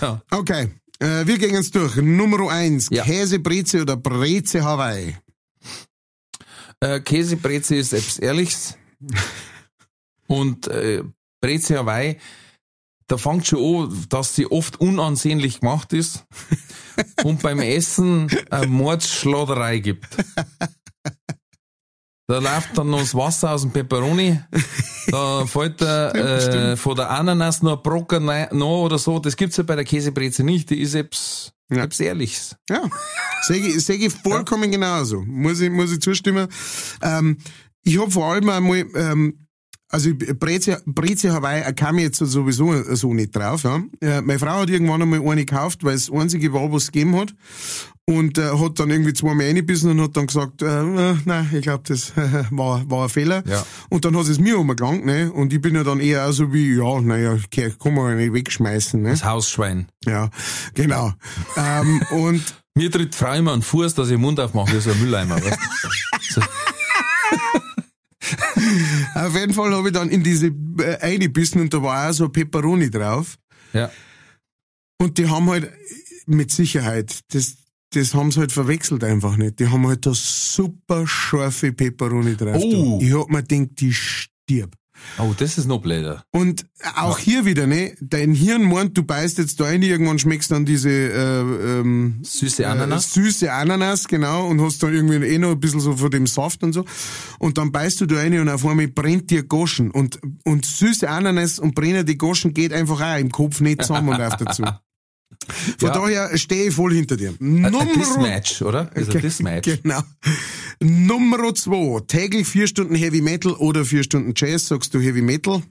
ja. Okay, äh, wir gehen jetzt durch. Nummer eins, Ja. Käsebreze oder Breze Hawaii? Äh, Käsebreze ist etwas Ehrliches. Und äh, Breze Hawaii, da fängt schon an, dass sie oft unansehnlich gemacht ist und beim Essen eine Mordsschladerei gibt. Da läuft dann noch das Wasser aus dem Pepperoni, da fällt der, äh, von der Ananas noch ein Brocken rein- noch oder so. Das gibt's ja bei der Käsebreze nicht, die ist etwas, Ja. etwas Ehrliches. Ja, sehe ich, sehe ich vollkommen genauso. Muss ich, muss ich zustimmen. Ähm, ich habe vor allem einmal, ähm, also Breze, Breze Hawaii kam ich jetzt sowieso so nicht drauf. Ja. Äh, meine Frau hat irgendwann einmal eine gekauft, weil es das einzige war, was es gegeben hat. Und äh, hat dann irgendwie zweimal reingebissen und hat dann gesagt, äh, äh, nein, ich glaube, das war, war ein Fehler. Ja. Und dann hat es mir umgegangen, ne? Und ich bin ja dann eher so wie, ja, naja, kann man ja nicht wegschmeißen, ne? Das Hausschwein. Ja, genau. ähm, und Mir tritt Frau immer den Fuß, dass ich den Mund aufmache wie so ein Mülleimer. Weißt? so. Auf jeden Fall habe ich dann in diese äh, eingebissen und da war auch so Peperoni drauf. Ja. Und die haben halt mit Sicherheit, das, das haben sie halt verwechselt einfach nicht. Die haben halt da super scharfe Peperoni drauf. Oh. Ich hab mir gedacht, die stirb. Oh, das ist noch blöder. Und auch hier wieder, ne? Dein Hirn meint, du beißt jetzt da rein, irgendwann schmeckst dann diese äh, ähm, Süße Äh, Ananas. süße Ananas, genau, und hast dann irgendwie eh noch ein bisschen so von dem Saft und so. Und dann beißt du da rein und auf einmal brennt dir Goschen. Und, und süße Ananas und brennende Goschen geht einfach auch im Kopf nicht zusammen und auf dazu. Von Ja. daher stehe ich voll hinter dir. Dismatch, oder? Ist ein Dismatch. Genau. Nummer zwei. Täglich vier Stunden Heavy Metal oder vier Stunden Jazz. Sagst du Heavy Metal?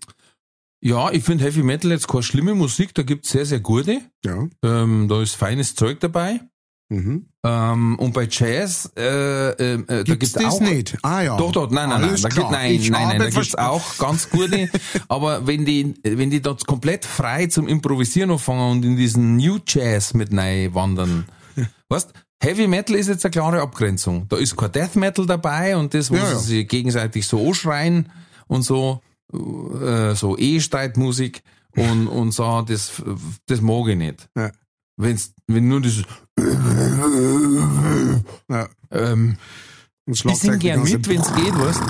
Ja, ich finde Heavy Metal jetzt keine schlimme Musik, da gibt's sehr, sehr gute. Ja. Ähm, da ist feines Zeug dabei. Mhm. Ähm, und bei Jazz, äh, äh, äh, da Gibt's gibt's das auch. nicht? Ah ja. Doch, doch, nein, nein, nein, Alles da gibt, nein, Ich nein, nein, da gibt's auch ganz gute. aber wenn die, wenn die dort komplett frei zum Improvisieren anfangen und in diesen New Jazz mit rein wandern, weißt, Heavy Metal ist jetzt eine klare Abgrenzung. Da ist kein Death Metal dabei und das, wo Ja, ja. sie sich gegenseitig so anschreien und so, äh, so Ehestreitmusik und, und so, das, das mag ich nicht. Ja. Wenn's, wenn nur das, Ja. ähm, ich Schlagzeug sing die gern mit, wenn's geht, weißt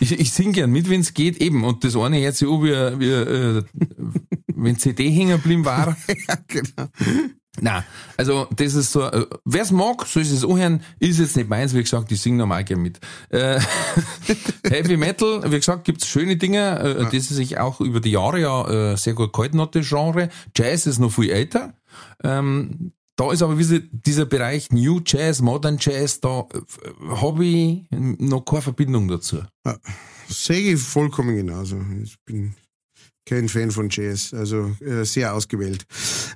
Ich, ich sing gern mit, wenn's geht, eben. Und das eine hört sich an, wie, wie äh, wenn CD hängen geblieben war. Ja, genau. Nein, also das ist so, äh, wer's mag, soll es anhören, ist jetzt nicht meins, wie gesagt, ich sing normal gern mit. Äh, Heavy Metal, wie gesagt, gibt's schöne Dinge, äh, die sich auch über die Jahre ja äh, sehr gut gehalten hat, das Genre. Jazz ist noch viel älter. Ähm, da ist aber diese, dieser Bereich New Jazz, Modern Jazz, da äh, habe ich noch keine Verbindung dazu. Sehe ich vollkommen genauso. Ich bin kein Fan von Jazz, also äh, sehr ausgewählt.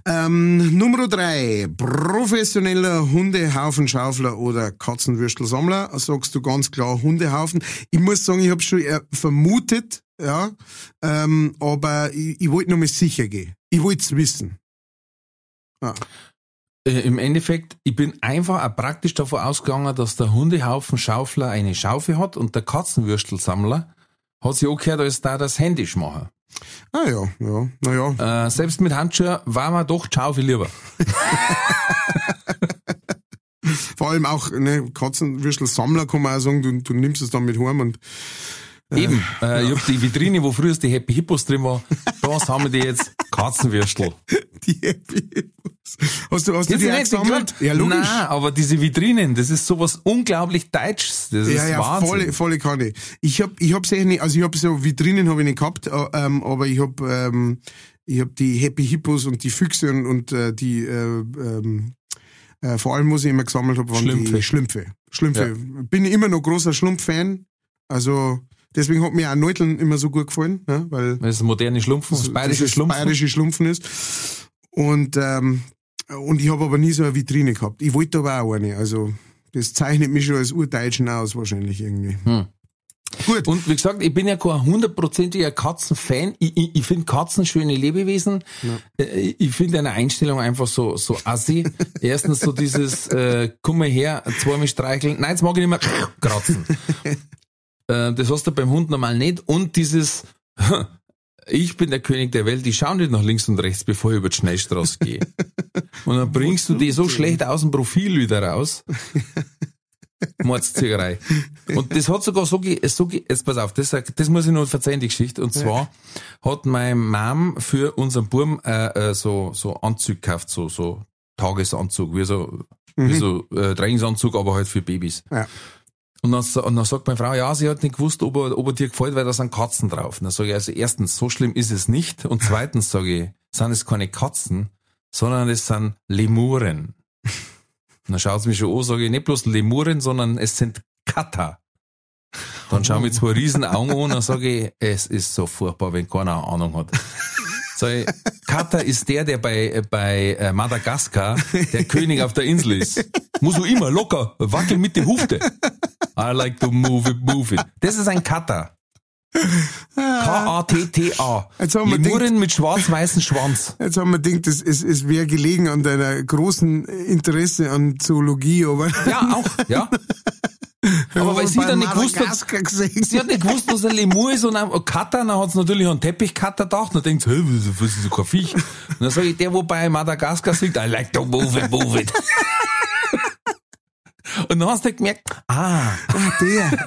Ähm, Nummer drei, professioneller Hundehaufenschaufler oder Katzenwürstelsammler. Sagst du ganz klar Hundehaufen. Ich muss sagen, ich habe schon äh, vermutet, ja, ähm, aber ich, ich wollte noch mal sicher gehen. Ich wollte es wissen. Ah, Äh, Im Endeffekt, ich bin einfach auch praktisch davon ausgegangen, dass der Hundehaufen-Schaufler eine Schaufel hat und der Katzenwürstelsammler hat sich auch gehört, als da das Händisch machen. ah ja, ja, naja. Äh, selbst mit Handschuhen war mir doch die Schaufel lieber. Vor allem auch ne, Katzenwürstelsammler kann man auch sagen, du, du nimmst es dann mit heim und Eben, äh, ich hab die Vitrine, wo früher die Happy Hippos drin war, da haben wir die jetzt Katzenwürstel. die Happy Hippos. Hast du, hast du die nicht, gesammelt? Ja, logisch. Nein, aber diese Vitrinen, das ist sowas unglaublich Deutsches. Das ja, ist ja, Wahnsinn. volle, volle Kanne. Ich hab, ich hab's eh nicht, also ich hab so Vitrinen habe ich nicht gehabt, äh, ähm, aber ich hab, ähm, ich hab die Happy Hippos und die Füchse und, und äh, die, äh, ähm, äh, vor allem, was ich immer gesammelt habe, waren Schlümpfe. die Schlümpfe. Schlümpfe. Bin immer noch großer Schlumpf-Fan. Also, deswegen hat mir auch Neuteln immer so gut gefallen, ne? weil Das ist moderne Schlumpfen, das bayerische das Schlumpfen. bayerische Schlumpfen ist. Und, ähm, und ich habe aber nie so eine Vitrine gehabt. Ich wollte aber auch eine. Also, das zeichnet mich schon als Urdeutschen aus, wahrscheinlich irgendwie. Hm. Gut. Und wie gesagt, ich bin ja kein hundertprozentiger Katzenfan. Ich, ich, ich finde Katzen schöne Lebewesen. Äh, Ich finde eine Einstellung einfach so, so assi. Erstens so dieses, äh, komm mal her, zweimal streicheln. Nein, jetzt mag ich nicht mehr kratzen. äh, das hast du beim Hund normal nicht. Und dieses, ich bin der König der Welt, ich schaue nicht nach links und rechts, bevor ich über die Schnellstraße gehe. Und dann bringst du die so schlecht aus dem Profil wieder raus. Mordsziegerei. Und das hat sogar so, ge- so jetzt pass auf, das, das muss ich noch verzeihen, die Geschichte. Und zwar hat meine Mom für unseren Buben äh, äh, so, so Anzug gekauft, so, so Tagesanzug, wie so, wie so äh, Trainingsanzug, aber halt für Babys. Ja. Und dann, und dann sagt meine Frau, ja, sie hat nicht gewusst, ob er, ob er dir gefällt, weil da sind Katzen drauf. Und dann sage ich, also erstens, so schlimm ist es nicht. Und zweitens sage ich, sind es keine Katzen, sondern es sind Lemuren. Und dann schaut sie mich schon an, sage ich, nicht bloß Lemuren, sondern es sind Kata. Dann schauen wir zwei riesen Augen an und sage ich, es ist so furchtbar, wenn keiner eine Ahnung hat. Sag ich, Kata ist der, der bei, bei äh, Madagaskar der König auf der Insel ist. Muss du immer locker wackeln mit den Hufte. I like to move it, move it. Das ist ein Kata. K-A-T-T-A. Lemuren mit schwarz-weißem Schwanz. Jetzt haben wir gedacht, es, es, es wäre gelegen an deiner großen Interesse an Zoologie, aber Ja, auch, ja. Aber weil sie dann nicht gewusst hat, gesehen. sie hat nicht gewusst, was ein Lemur ist und ein Cutter, dann hat sie natürlich an einen Teppichcutter gedacht und dann denkt sie, hä, was ist so kein Viech? Und dann sage ich, der, wo bei Madagaskar singt, I like to move it, move it. Und dann hast du gemerkt, ah, Der.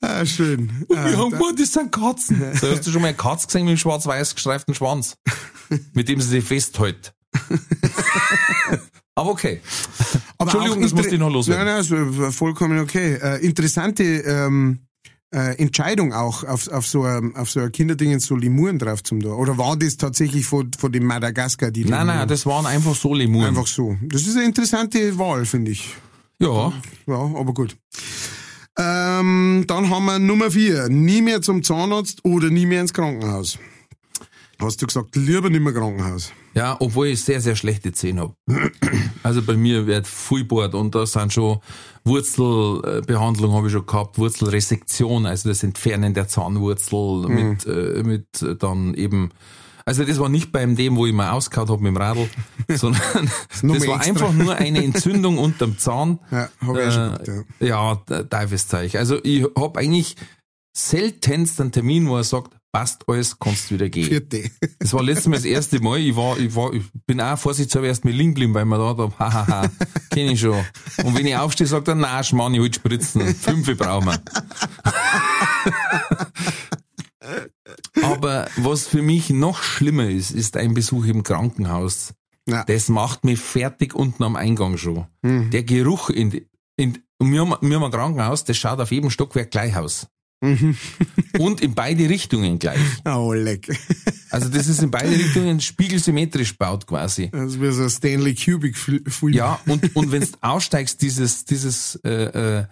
ah, schön. Ah, wir haben gemeint, das sind Katzen. So, hast du schon mal eine Katze gesehen mit einem schwarz-weiß gestreiften Schwanz? Mit dem sie sich festhält. Aber okay. Aber Entschuldigung, das musste ich noch loswerden. Nein, nein, also vollkommen okay. Äh, interessante ähm, äh, Entscheidung auch auf, auf so ein, auf so ein Kinderding so Lemuren drauf zum da. Oder war das tatsächlich von, von dem Madagaskar die Nein, Lemuren? nein, das waren einfach so Lemuren. Einfach so. Das ist eine interessante Wahl, finde ich. Ja, Ja, aber gut. Ähm, dann haben wir Nummer vier. Nie mehr zum Zahnarzt oder nie mehr ins Krankenhaus. Hast du gesagt, lieber nicht mehr Krankenhaus. Ja, obwohl ich sehr, sehr schlechte Zähne hab. Also bei mir wird viel Bord und da sind schon Wurzelbehandlung habe ich schon gehabt, Wurzelresektion, also das Entfernen der Zahnwurzel mit, äh, mit äh, dann eben, also das war nicht beim dem, wo ich mal ausgehauen habe mit dem Radl, sondern das mehr war extra. einfach nur eine Entzündung unterm Zahn. Ja, hab ich auch schon Äh, gehabt, ja. Ja, d- Teufelszeug. Also ich hab eigentlich seltenst einen Termin, wo er sagt, passt alles, kannst wieder gehen. Vierte. Das war letztes Mal das erste Mal. Ich war, ich war, ich bin auch vorsichtshalber erst mal liegen geblieben, weil man da hab, hahaha, kenn ich schon. Und wenn ich aufstehe, sagt er, na, Schmarrn, ich will spritzen. Fünfe brauchen wir. Aber was für mich noch schlimmer ist, ist ein Besuch im Krankenhaus. Ja. Das macht mich fertig unten am Eingang schon. Der Geruch in, in und wir haben, wir haben ein Krankenhaus, das schaut auf jedem Stockwerk gleich aus. Und in beide Richtungen gleich. Oh, leck. Also das ist in beide Richtungen spiegelsymmetrisch baut quasi. Das wäre so ein Stanley Kubrick Film. Ja, und, und wenn du aussteigst, dieses, dieses, äh, äh,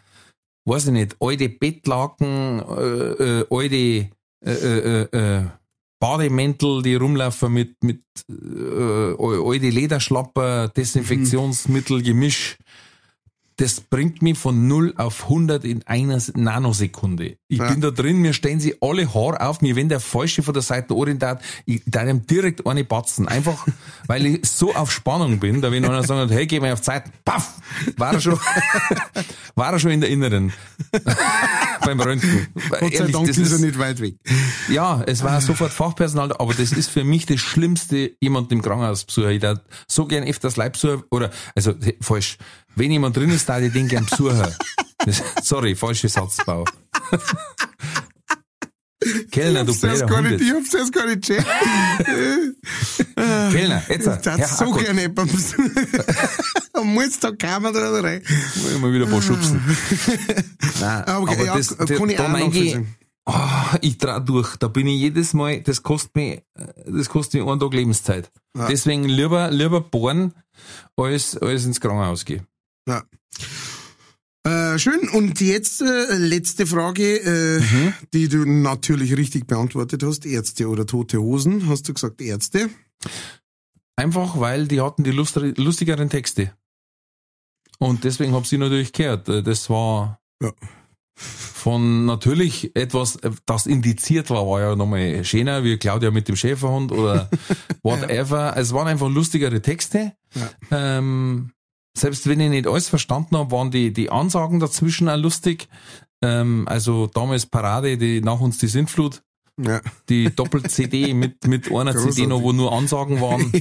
weiß ich nicht, alte Bettlaken, äh, äh, alte äh, äh, äh, Bademäntel, die rumlaufen mit, mit äh, alte Lederschlapper, Desinfektionsmittel, Gemisch. Das bringt mich von 0 auf 100 in einer Nanosekunde. Ich Ja. bin da drin, mir stellen sie alle Haar auf mir, wenn der Falsche von der Seite orientiert, ich da ihm direkt eine batzen. Einfach, weil ich so auf Spannung bin, da wenn einer sagt, hey, geh mal auf Zeit, paff, war er schon, war er schon in der Inneren. Beim Röntgen. Gott sei Dank ist er nicht weit weg. ja, es war sofort Fachpersonal, da, aber das ist für mich das Schlimmste, jemand im Krankenhaus besuchen. Ich darf so gern öfters Leib oder, also, falsch. Wenn jemand drin ist, da ich den gern besuchen. Das, sorry, falscher Satzbau. Kellner, du blöder gar nicht, ich jetzt. hab's erst gar nicht checkt. Kellner, jetzt, Ich darf so gerne jemanden Am Monatstag kam er dran rein. muss ich mal wieder ein paar schubsen. Nein, Ah, okay, aber ja, das, kann ich da auch oh, ich trau durch. Da bin ich jedes Mal, das kostet mich, das kostet mich einen Tag Lebenszeit. Ja. Deswegen lieber, lieber bohren, als, als ins Krankenhaus gehen. Ja. Äh, schön. Und jetzt äh, letzte Frage, äh, Mhm. die du natürlich richtig beantwortet hast. Ärzte oder tote Hosen? Hast du gesagt Ärzte? Einfach, weil die hatten die lustigeren Texte. Und deswegen hab sie natürlich gehört. Äh, Das war Ja. von natürlich etwas, äh, das indiziert war, war ja nochmal schöner, wie Claudia mit dem Schäferhund oder whatever. Es waren einfach lustigere Texte. Ja. Ähm, selbst wenn ich nicht alles verstanden habe, waren die, die Ansagen dazwischen auch lustig. Ähm, also damals Parade, die nach uns die Sintflut, Ja. die Doppel-CD mit, mit einer Großartig. CD noch, wo nur Ansagen waren.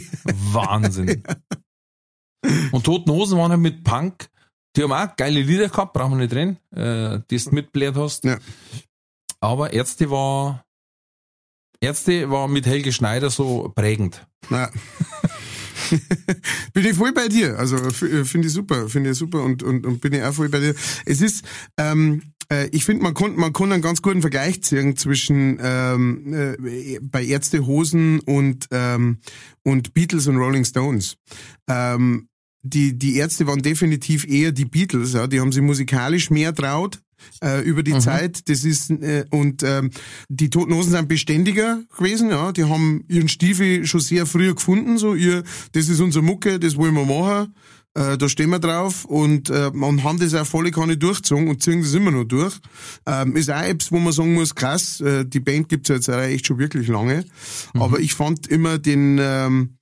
Wahnsinn. Und Toten Hosen waren halt mit Punk Die haben auch geile Lieder gehabt, brauchen wir nicht reden, äh, die du mitbläht hast. Ja. Aber Ärzte war, Ärzte war mit Helge Schneider so prägend. Na. bin ich voll bei dir. Also äh, finde ich super, finde ich super und, und, und bin ich auch voll bei dir. Es ist, ähm, äh, ich finde, man kann, man einen ganz guten Vergleich ziehen zwischen ähm, äh, bei Ärztehosen und, ähm, und Beatles und Rolling Stones. Ähm, die, die Ärzte waren definitiv eher die Beatles, ja. Die haben sich musikalisch mehr traut äh, über die Zeit. Das ist äh, und ähm, die Toten Hosen sind beständiger gewesen, ja. Die haben ihren Stiefel schon sehr früh gefunden, so ihr, das ist unser Mucke, das wollen wir machen. Äh, da stehen wir drauf und, äh, und haben das auch volle Kanne durchgezogen und ziehen das immer noch durch. Ähm, ist auch etwas, wo man sagen muss, krass, äh, die Band gibt's jetzt auch echt schon wirklich lange. Aber ich fand immer den, ähm,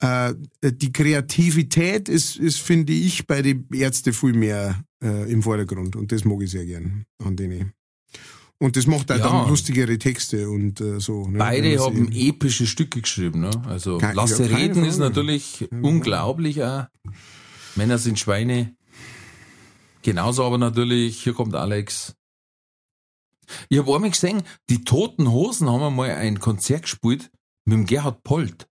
äh, die Kreativität ist, ist finde ich, bei den Ärzten viel mehr äh, im Vordergrund. Und das mag ich sehr gern an denen. Und das macht auch Ja. dann lustigere Texte und äh, so. Ne? Beide haben sie- epische Stücke geschrieben. Ne? Also Kein- Lasse ja, reden ist Frage. natürlich unglaublich. Auch. Männer sind Schweine. Genauso aber natürlich, hier kommt Alex. Ich habe einmal gesehen, die Toten Hosen haben einmal ein Konzert gespielt mit dem Gerhard Polt.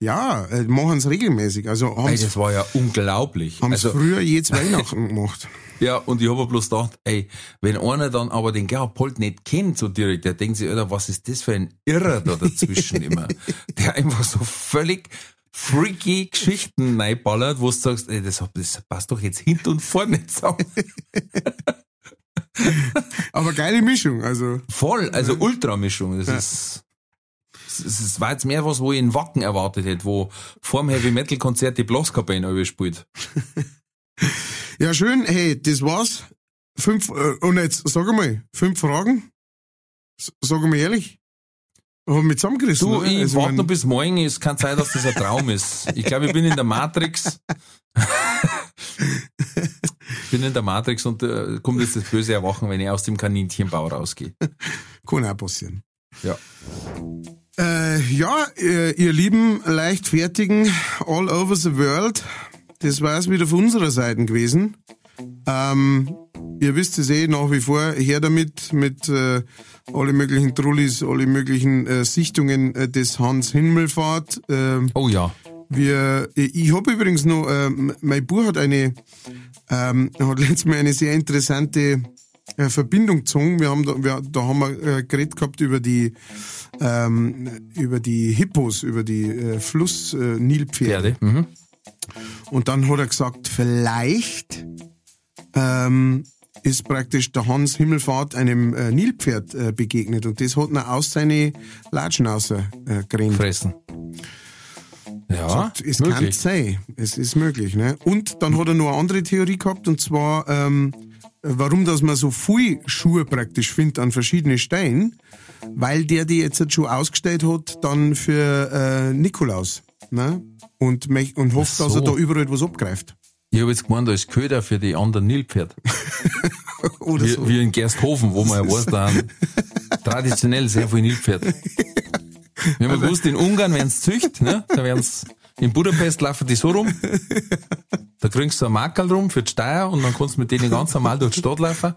Ja, äh, machen es regelmäßig. Also haben Ey, es das war ja unglaublich. also, Also, früher jedes Weihnachten gemacht. ja, und ich habe bloß gedacht, ey, wenn einer dann aber den Gerhard Polt nicht kennt, so direkt, der denkt sich, Alter, was ist das für ein Irrer da dazwischen immer? Der einfach so völlig freaky Geschichten reinballert, wo du sagst, ey, das, das passt doch jetzt hinten und vorne zusammen. Aber geile Mischung. Also Voll, also Ultramischung. Das ist, es es war jetzt mehr was, wo ich in Wacken erwartet hätte, wo vor dem Heavy Metal Konzert die Blaskapelle spielt. ja schön. Hey, das war's. Fünf äh, und jetzt sag mal fünf Fragen. S- Sag mal ehrlich. Haben wir zusammengerissen. Du, oder? ich Also, warte noch bis morgen. Es kann sein, dass das ein Traum ist. Ich glaube, ich bin in der Matrix. ich bin in der Matrix und äh, kommt jetzt das böse Erwachen, wenn ich aus dem Kaninchenbau rausgehe. Kann auch passieren. Ja. Äh, ja, äh, ihr lieben Leichtfertigen all over the world, das war's wieder von unserer Seite gewesen. Ähm, ihr wisst es eh nach wie vor, her damit, mit äh, alle möglichen Trullis, alle möglichen äh, Sichtungen äh, des Hans Himmelfahrt. ähm, Oh ja. wir, ich habe übrigens noch, ähm, mein Buch hat eine, ähm, hat letztes Mal eine sehr interessante äh, Verbindung gezogen. Wir haben da, wir, da haben wir äh, geredet gehabt über die, ähm, über die Hippos, über die äh, Fluss äh, Nilpferde. Pferde. Mhm. Und dann hat er gesagt, vielleicht ähm, ist praktisch der Hans Himmelfahrt einem äh, Nilpferd äh, begegnet und das hat er aus seine Latschen rausgegrenzt. Fressen. Ja, Sagt, es kann sein. Es ist möglich. Ne? Und dann hat er noch eine andere Theorie gehabt, und zwar, ähm, warum dass man so viel Schuhe praktisch findet an verschiedenen Steinen, weil der die jetzt halt schon ausgestellt hat, dann für äh, Nikolaus. Ne? Und, und hofft, Ach dass er so. da überall etwas abgreift. Ich habe jetzt gemeint, als Köder für die anderen Nilpferd. Oder Wie, so. wie in Gersthofen, wo man ja weiß, da traditionell sehr viel Nilpferd. Wir haben gewusst, in Ungarn werden's zücht, ne? Da werden's, in Budapest laufen die so rum. Da kriegst du ein Makerl rum für die Steuer und dann kannst du mit denen ganz normal durch die Stadt laufen.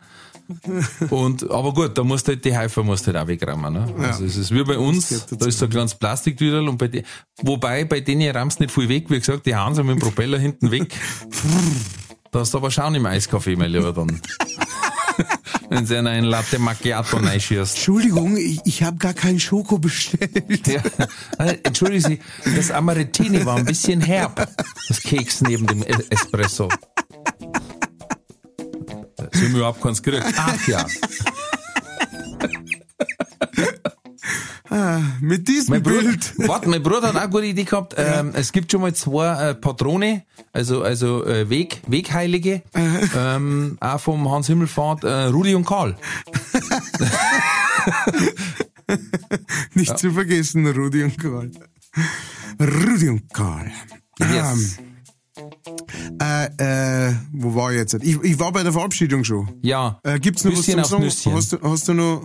Und, aber gut, da musst du halt die Heifer musst du halt auch wegrammen, ne? Also es ist wie bei uns, da ist so ein kleines Plastiktüdel und bei die, wobei bei denen rammst nicht viel weg, wie gesagt, die hauen sie mit dem Propeller hinten weg. Da hast du aber schauen im Eiskaffee, mein Lieber, dann. Wenn sie einen Latte Macchiato reinschießt. Entschuldigung, ich, ich habe gar keinen Schoko bestellt. Ja. Äh, Entschuldigen Sie, das Amarettini war ein bisschen herb. Das Keks neben dem Espresso. Sie haben überhaupt keins gekriegt. Ach ja. Mit diesem Mein Bruder, Bild. warte, mein Bruder hat auch eine gute Idee gehabt. Ähm, es gibt schon mal zwei äh, Patrone, also, also äh, Weg, Wegheilige, ähm, auch vom Hans Himmelfahrt, äh, Rudi und Karl. Nicht zu vergessen, Rudi und Karl. Rudi und Karl. Yes. Äh, äh, wo war ich jetzt? Ich, ich war bei der Verabschiedung schon. Ja. Äh, gibt's noch Nüsschen was zum Sagen? Hast du, hast, du noch,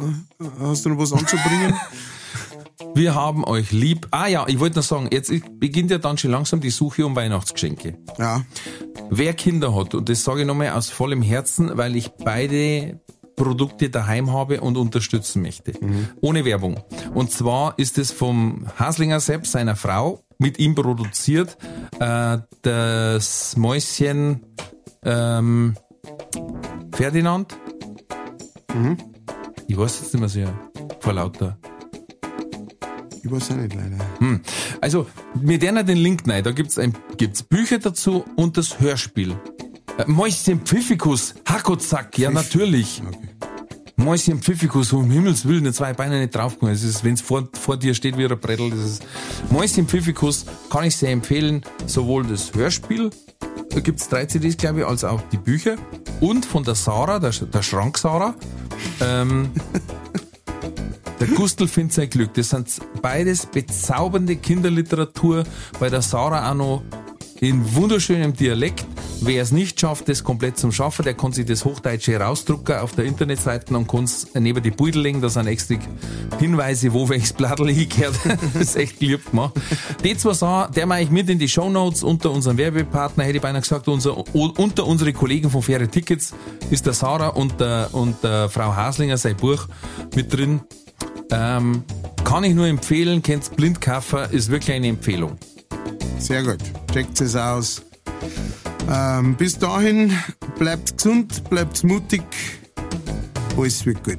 hast du noch was anzubringen? Wir haben euch lieb. Ah ja, ich wollte noch sagen, jetzt beginnt ja dann schon langsam die Suche um Weihnachtsgeschenke. Ja. Wer Kinder hat, und das sage ich nochmal aus vollem Herzen, weil ich beide Produkte daheim habe und unterstützen möchte. Ohne Werbung. Und zwar ist es vom Haslinger Sepp, seiner Frau, mit ihm produziert, äh, das Mäuschen ähm, Ferdinand. Ich weiß jetzt nicht mehr so vor lauter. Ich weiß auch nicht leider. Hm. Also, wir werden den Link rein. Da gibt's ein, gibt's Bücher dazu und das Hörspiel. Äh, Mäuschen Pfiffikus, Hakozack, ja natürlich. Okay. Mäuschen Pfiffikus, um Himmels Willen, zwei Beine nicht draufkommen. Es ist, wenn es vor, vor dir steht wie ein Brettel, das ist Mäuschen Pfiffikus kann ich sehr empfehlen. Sowohl das Hörspiel, da gibt's drei CDs, glaube ich, als auch die Bücher. Und von der Sarah, der, der Schrank Sarah, ähm, der Gustl findet sein Glück. Das sind beides bezaubernde Kinderliteratur. Bei der Sarah auch noch in wunderschönem Dialekt. Wer es nicht schafft, das komplett zum Schaffen, der kann sich das Hochdeutsche rausdrucken auf der Internetseite und kann es neben die Beutel legen. Da sind extra Hinweise, wo welches Blattl hingehört. das ist echt lieb gemacht. Die zwei Sachen, der mache ich mit in die Shownotes unter unserem Werbepartner, hätte ich beinahe gesagt, unser, unter unsere Kollegen von Faire Tickets ist der Sarah und der, und der Frau Haslinger sein Buch mit drin. Ähm, kann ich nur empfehlen, kennt's blind kaufen, ist wirklich eine Empfehlung. Sehr gut. Checkt es aus. Ähm, bis dahin, bleibt gesund, bleibt mutig. Alles wird gut.